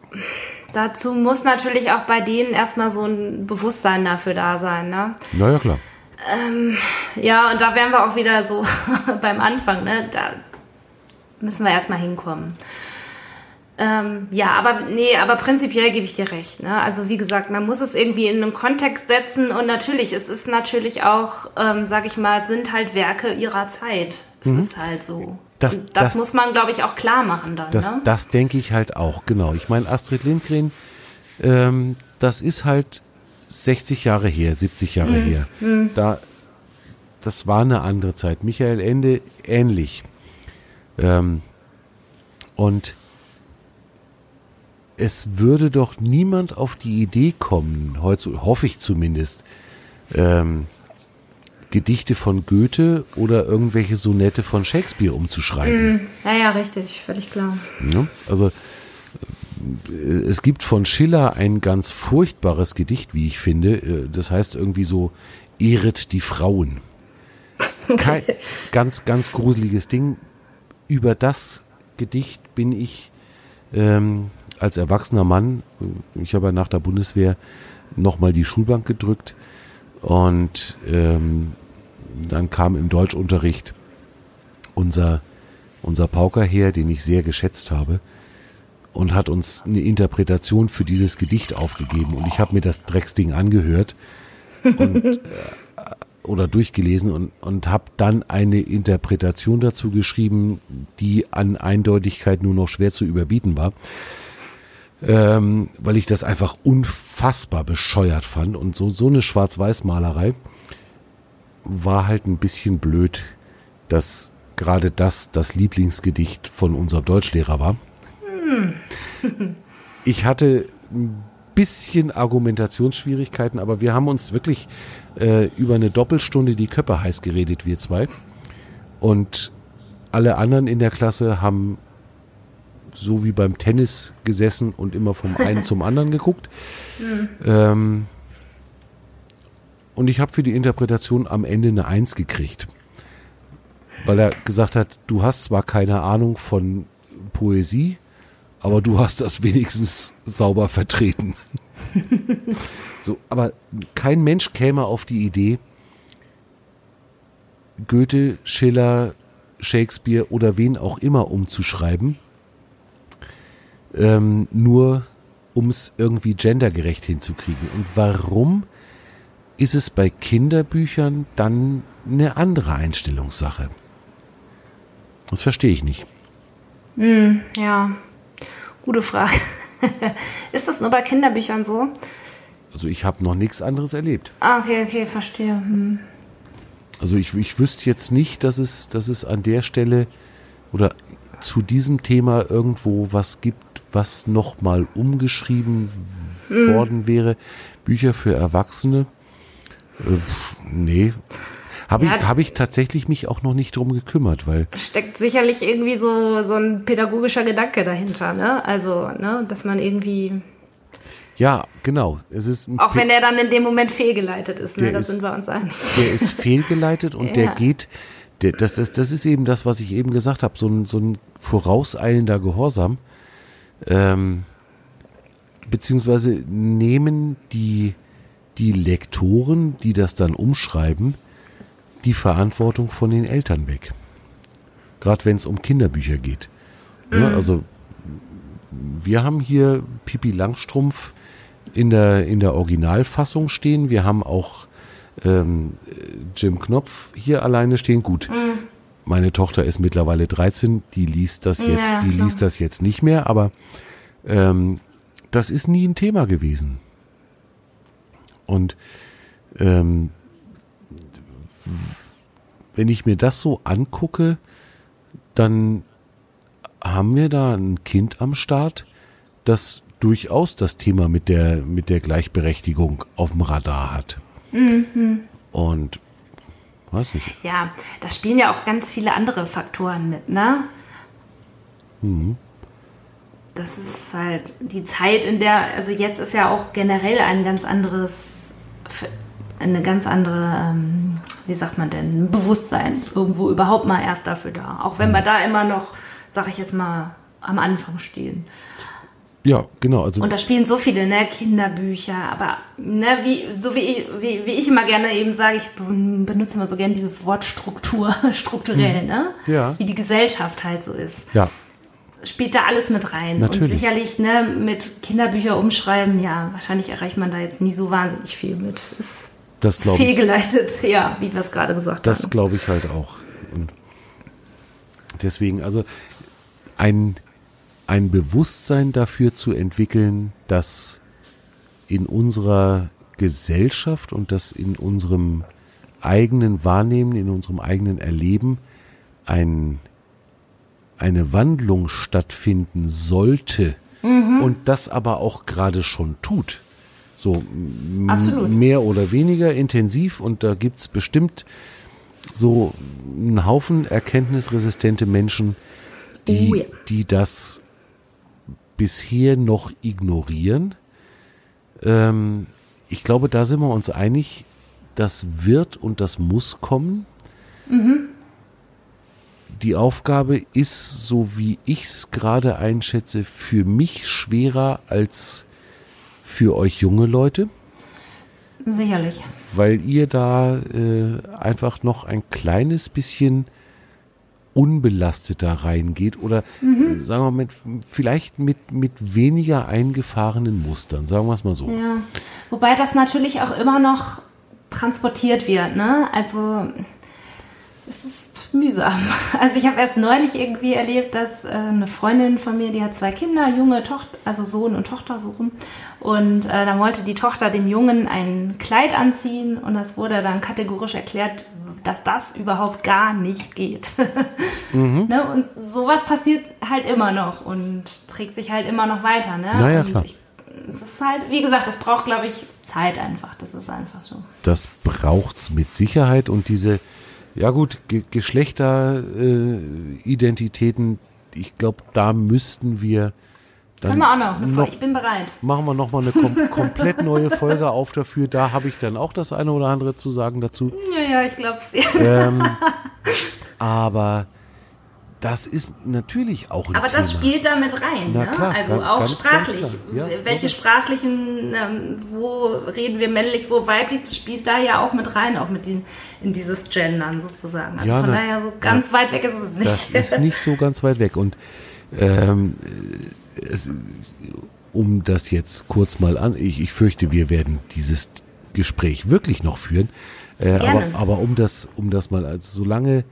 B: Dazu muss natürlich auch bei denen erstmal so ein Bewusstsein dafür da sein, ne?
A: Naja, klar.
B: Ähm, ja, und da wären wir auch wieder so beim Anfang, ne? Da müssen wir erstmal hinkommen. Ähm, ja, aber nee, aber prinzipiell gebe ich dir recht. Ne? Also wie gesagt, man muss es irgendwie in einen Kontext setzen und natürlich, es ist natürlich auch, ähm, sag ich mal, sind halt Werke ihrer Zeit. Es mhm. ist halt so. Das, das, das, muss man, glaube ich, auch klar machen dann.
A: Das,
B: ne?
A: das denke ich halt auch, genau. Ich meine, Astrid Lindgren, ähm, das ist halt 60 Jahre her, 70 Jahre mhm. her. Mhm. Da, das war eine andere Zeit. Michael Ende ähnlich. Ähm, und es würde doch niemand auf die Idee kommen, heute hoffe ich zumindest, ähm, Gedichte von Goethe oder irgendwelche Sonette von Shakespeare umzuschreiben.
B: Mm, ja, ja, richtig, völlig klar.
A: Ja, also äh, es gibt von Schiller ein ganz furchtbares Gedicht, wie ich finde. Äh, das heißt irgendwie so, ehret die Frauen. Kein, ganz, ganz gruseliges Ding. Über das Gedicht bin ich ähm, als erwachsener Mann, ich habe ja nach der Bundeswehr nochmal die Schulbank gedrückt und ähm, dann kam im Deutschunterricht unser, unser Pauker her, den ich sehr geschätzt habe und hat uns eine Interpretation für dieses Gedicht aufgegeben. Und ich habe mir das Drecksding angehört und, äh, oder durchgelesen und, und habe dann eine Interpretation dazu geschrieben, die an Eindeutigkeit nur noch schwer zu überbieten war ähm, weil ich das einfach unfassbar bescheuert fand. Und so, so eine Schwarz-Weiß-Malerei war halt ein bisschen blöd, dass gerade das das Lieblingsgedicht von unserem Deutschlehrer war. Ich hatte ein bisschen Argumentationsschwierigkeiten, aber wir haben uns wirklich äh, über eine Doppelstunde die Köpfe heiß geredet, wir zwei. Und alle anderen in der Klasse haben so wie beim Tennis gesessen und immer vom einen zum anderen geguckt. Mhm. Ähm, und ich habe für die Interpretation am Ende eine Eins gekriegt. Weil er gesagt hat, du hast zwar keine Ahnung von Poesie, aber du hast das wenigstens sauber vertreten. so, aber kein Mensch käme auf die Idee, Goethe, Schiller, Shakespeare oder wen auch immer umzuschreiben, ähm, nur um es irgendwie gendergerecht hinzukriegen. Und warum ist es bei Kinderbüchern dann eine andere Einstellungssache? Das verstehe ich nicht.
B: Hm, ja, gute Frage. ist das nur bei Kinderbüchern so?
A: Also ich habe noch nichts anderes erlebt.
B: Ah, okay, okay, verstehe. Hm.
A: Also ich, ich wüsste jetzt nicht, dass es, dass es an der Stelle oder zu diesem Thema irgendwo was gibt, was nochmal umgeschrieben mhm. worden wäre. Bücher für Erwachsene. Äh, nee. Habe ja, ich, hab ich tatsächlich mich auch noch nicht drum gekümmert, weil.
B: Steckt sicherlich irgendwie so, so ein pädagogischer Gedanke dahinter, ne? Also, ne, dass man irgendwie.
A: Ja, genau. Es ist
B: auch wenn der dann in dem Moment fehlgeleitet ist, ne? Da sind wir uns einig.
A: Der ist fehlgeleitet und ja. der geht, der, das, das, das ist eben das, was ich eben gesagt habe, so ein, so ein vorauseilender Gehorsam ähm, beziehungsweise nehmen die, die Lektoren, die das dann umschreiben, die Verantwortung von den Eltern weg. Gerade wenn es um Kinderbücher geht. Mhm. Ja, also wir haben hier Pipi Langstrumpf in der, in der Originalfassung stehen. Wir haben auch ähm, Jim Knopf hier alleine stehen. Gut, mhm. Meine Tochter ist mittlerweile 13, die liest das jetzt, ja, die liest das jetzt nicht mehr, aber ähm, das ist nie ein Thema gewesen. Und ähm, wenn ich mir das so angucke, dann haben wir da ein Kind am Start, das durchaus das Thema mit der, mit der Gleichberechtigung auf dem Radar hat. Mhm. Und Weiß nicht.
B: Ja, da spielen ja auch ganz viele andere Faktoren mit, ne? Mhm. das ist halt die Zeit, in der, also jetzt ist ja auch generell ein ganz anderes, eine ganz andere, ähm, wie sagt man denn, Bewusstsein irgendwo überhaupt mal erst dafür da. Auch wenn wir da immer noch, sag ich jetzt mal, am Anfang stehen.
A: Ja, genau. Also
B: und da spielen so viele ne, Kinderbücher, aber ne, wie, so wie ich, wie, wie ich immer gerne eben sage, ich benutze immer so gerne dieses Wort Struktur, strukturell, mhm. ne?
A: Ja.
B: Wie die Gesellschaft halt so ist.
A: Ja.
B: Spielt da alles mit rein.
A: Natürlich.
B: Und sicherlich, ne, mit Kinderbücher umschreiben, ja, wahrscheinlich erreicht man da jetzt nie so wahnsinnig viel mit. Ist
A: das
B: fehlgeleitet, ich. ja, wie wir es gerade gesagt
A: das
B: haben.
A: Das glaube ich halt auch. Und deswegen, also ein ein Bewusstsein dafür zu entwickeln, dass in unserer Gesellschaft und dass in unserem eigenen Wahrnehmen, in unserem eigenen Erleben ein, eine Wandlung stattfinden sollte mhm. und das aber auch gerade schon tut. So mehr oder weniger intensiv und da gibt es bestimmt so einen Haufen erkenntnisresistente Menschen, die, oh ja. die das bisher noch ignorieren. Ähm, ich glaube, da sind wir uns einig, das wird und das muss kommen. Mhm. Die Aufgabe ist, so wie ich es gerade einschätze, für mich schwerer als für euch junge Leute.
B: Sicherlich.
A: Weil ihr da äh, einfach noch ein kleines bisschen unbelasteter reingeht oder mhm. sagen wir mal, vielleicht mit, mit weniger eingefahrenen Mustern, sagen wir es mal so.
B: Ja, wobei das natürlich auch immer noch transportiert wird, ne? Also es ist mühsam. Also ich habe erst neulich irgendwie erlebt, dass äh, eine Freundin von mir, die hat zwei Kinder, junge Tochter, also Sohn und Tochter so rum. Und äh, dann wollte die Tochter dem Jungen ein Kleid anziehen und das wurde dann kategorisch erklärt, dass das überhaupt gar nicht geht. mhm. ne? Und sowas passiert halt immer noch und trägt sich halt immer noch weiter. Ne?
A: Naja,
B: und
A: klar.
B: Ich, es ist halt, wie gesagt, das braucht, glaube ich, Zeit einfach. Das ist einfach so.
A: Das braucht es mit Sicherheit und diese, ja gut, Ge Geschlechteridentitäten, äh, ich glaube, da müssten wir
B: dann Können wir auch noch, noch, ich bin bereit.
A: Machen wir nochmal eine kom komplett neue Folge auf dafür. Da habe ich dann auch das eine oder andere zu sagen dazu.
B: Ja, ja, ich glaube es dir.
A: Ähm, aber das ist natürlich auch ein
B: Aber
A: Thema.
B: das spielt da mit rein,
A: Na
B: ne?
A: klar,
B: also
A: ganz,
B: auch
A: ganz,
B: sprachlich.
A: ganz ja,
B: Welche sprachlichen, ähm, wo reden wir männlich, wo weiblich, das spielt da ja auch mit rein, auch mit den, in dieses Gendern sozusagen. Also
A: ja,
B: von
A: na,
B: daher so ganz
A: na,
B: weit weg ist es nicht.
A: Das ist nicht so ganz weit weg und ähm, es, um das jetzt kurz mal an, ich, ich fürchte, wir werden dieses Gespräch wirklich noch führen. Äh, aber, aber um das, um das mal, also solange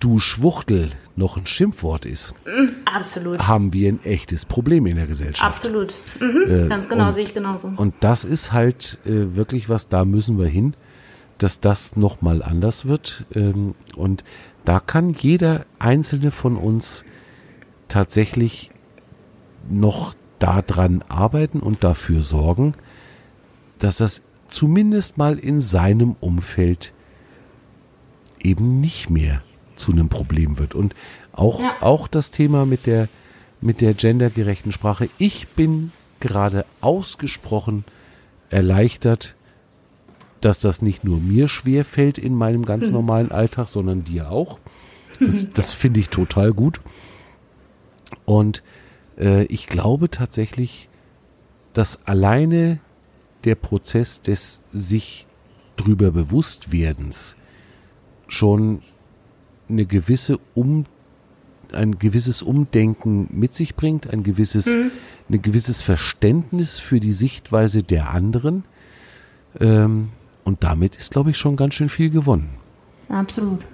A: du Schwuchtel noch ein Schimpfwort ist,
B: mm, Absolut.
A: haben wir ein echtes Problem in der Gesellschaft.
B: Absolut. Mhm, äh, ganz genau, sehe ich genauso.
A: Und das ist halt äh, wirklich was, da müssen wir hin, dass das nochmal anders wird. Ähm, und da kann jeder einzelne von uns tatsächlich noch daran arbeiten und dafür sorgen, dass das zumindest mal in seinem Umfeld eben nicht mehr zu einem Problem wird. Und auch, ja. auch das Thema mit der, mit der gendergerechten Sprache. Ich bin gerade ausgesprochen erleichtert, dass das nicht nur mir schwer fällt in meinem ganz hm. normalen Alltag, sondern dir auch. Das, das finde ich total gut. Und äh, ich glaube tatsächlich, dass alleine der Prozess des sich drüber Bewusstwerdens schon eine gewisse um ein gewisses Umdenken mit sich bringt, ein gewisses, mhm. ein gewisses Verständnis für die Sichtweise der anderen. Ähm, und damit ist, glaube ich, schon ganz schön viel gewonnen.
B: Absolut.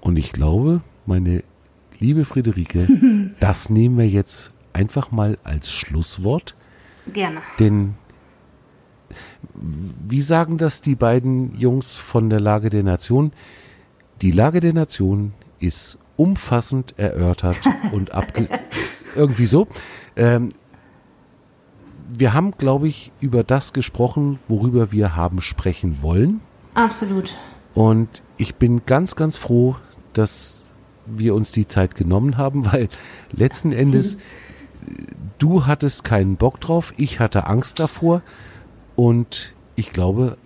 A: Und ich glaube, meine liebe Friederike, das nehmen wir jetzt einfach mal als Schlusswort.
B: Gerne.
A: Denn wie sagen das die beiden Jungs von der Lage der Nation? Die Lage der Nation ist umfassend erörtert und abge irgendwie so. Ähm, wir haben, glaube ich, über das gesprochen, worüber wir haben sprechen wollen.
B: Absolut.
A: Und ich bin ganz, ganz froh, dass wir uns die Zeit genommen haben, weil letzten Endes du hattest keinen Bock drauf, ich hatte Angst davor und ich glaube,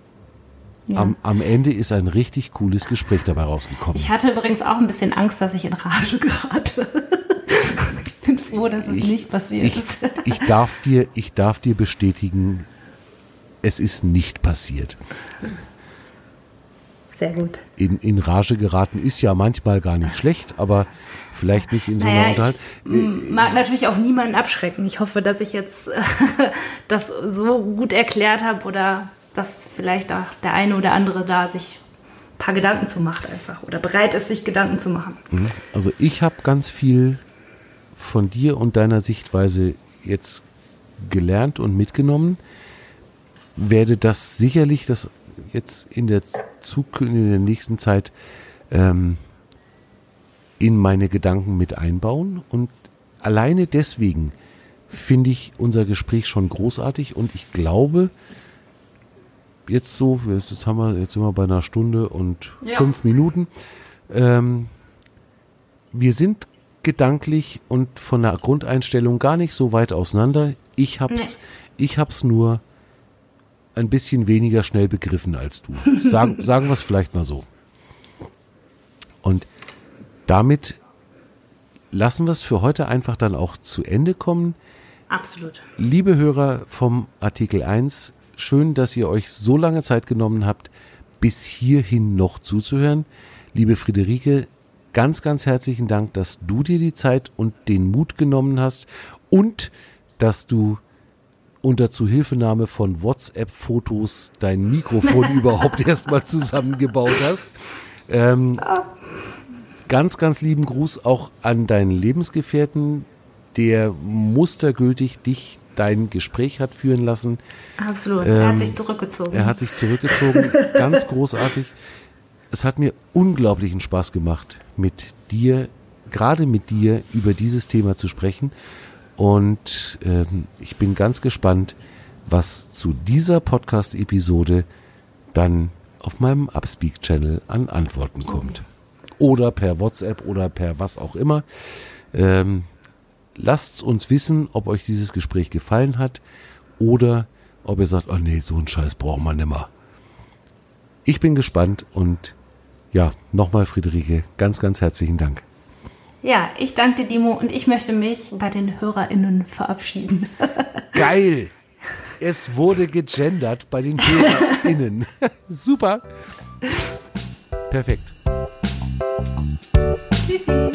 B: Ja.
A: am, am Ende ist ein richtig cooles Gespräch dabei rausgekommen.
B: Ich hatte übrigens auch ein bisschen Angst, dass ich in Rage gerate. ich bin froh, dass es nicht passiert
A: ich,
B: ist.
A: ich, darf dir, ich darf dir bestätigen, es ist nicht passiert.
B: Sehr gut.
A: In, in Rage geraten ist ja manchmal gar nicht schlecht, aber vielleicht nicht in so einer
B: Naja, ich
A: Unterhaltung.
B: m, mag natürlich auch niemanden abschrecken. Ich hoffe, dass ich jetzt das so gut erklärt habe oder dass vielleicht auch der eine oder andere da sich ein paar Gedanken zu macht einfach oder bereit ist, sich Gedanken zu machen.
A: Also ich habe ganz viel von dir und deiner Sichtweise jetzt gelernt und mitgenommen. Werde das sicherlich das jetzt in der Zukunft, in der nächsten Zeit ähm, in meine Gedanken mit einbauen. Und alleine deswegen finde ich unser Gespräch schon großartig und ich glaube, jetzt so, jetzt haben wir, jetzt sind wir bei einer Stunde und
B: Ja.
A: fünf Minuten. Ähm, wir sind gedanklich und von der Grundeinstellung gar nicht so weit auseinander. Ich hab's, ich hab's nur ein bisschen weniger schnell begriffen als du. Sagen, sagen wir es vielleicht mal so. Und damit lassen wir es für heute einfach dann auch zu Ende kommen.
B: Absolut.
A: Liebe Hörer vom Artikel 1, schön, dass ihr euch so lange Zeit genommen habt, bis hierhin noch zuzuhören. Liebe Friederike, ganz, ganz herzlichen Dank, dass du dir die Zeit und den Mut genommen hast und dass du unter Zuhilfenahme von WhatsApp-Fotos dein Mikrofon überhaupt erstmal zusammengebaut hast. Ähm, ganz, ganz lieben Gruß auch an deinen Lebensgefährten, der mustergültig dich dein Gespräch hat führen lassen.
B: Absolut. er
A: Ähm,
B: hat sich zurückgezogen.
A: Er hat sich zurückgezogen, ganz großartig. Es hat mir unglaublichen Spaß gemacht, mit dir, gerade mit dir, über dieses Thema zu sprechen. Und ähm, ich bin ganz gespannt, was zu dieser Podcast-Episode dann auf meinem Upspeak-Channel an Antworten kommt. Oder per WhatsApp oder per was auch immer. Ähm, lasst uns wissen, ob euch dieses Gespräch gefallen hat oder ob ihr sagt, oh nee, so einen Scheiß brauchen wir nimmer. Ich bin gespannt und ja, nochmal Friederike, ganz, ganz herzlichen Dank.
B: Ja, ich danke dir, Dimo, und ich möchte mich bei den HörerInnen verabschieden.
A: Geil! Es wurde gegendert bei den HörerInnen. Super. Perfekt.
B: Tschüssi.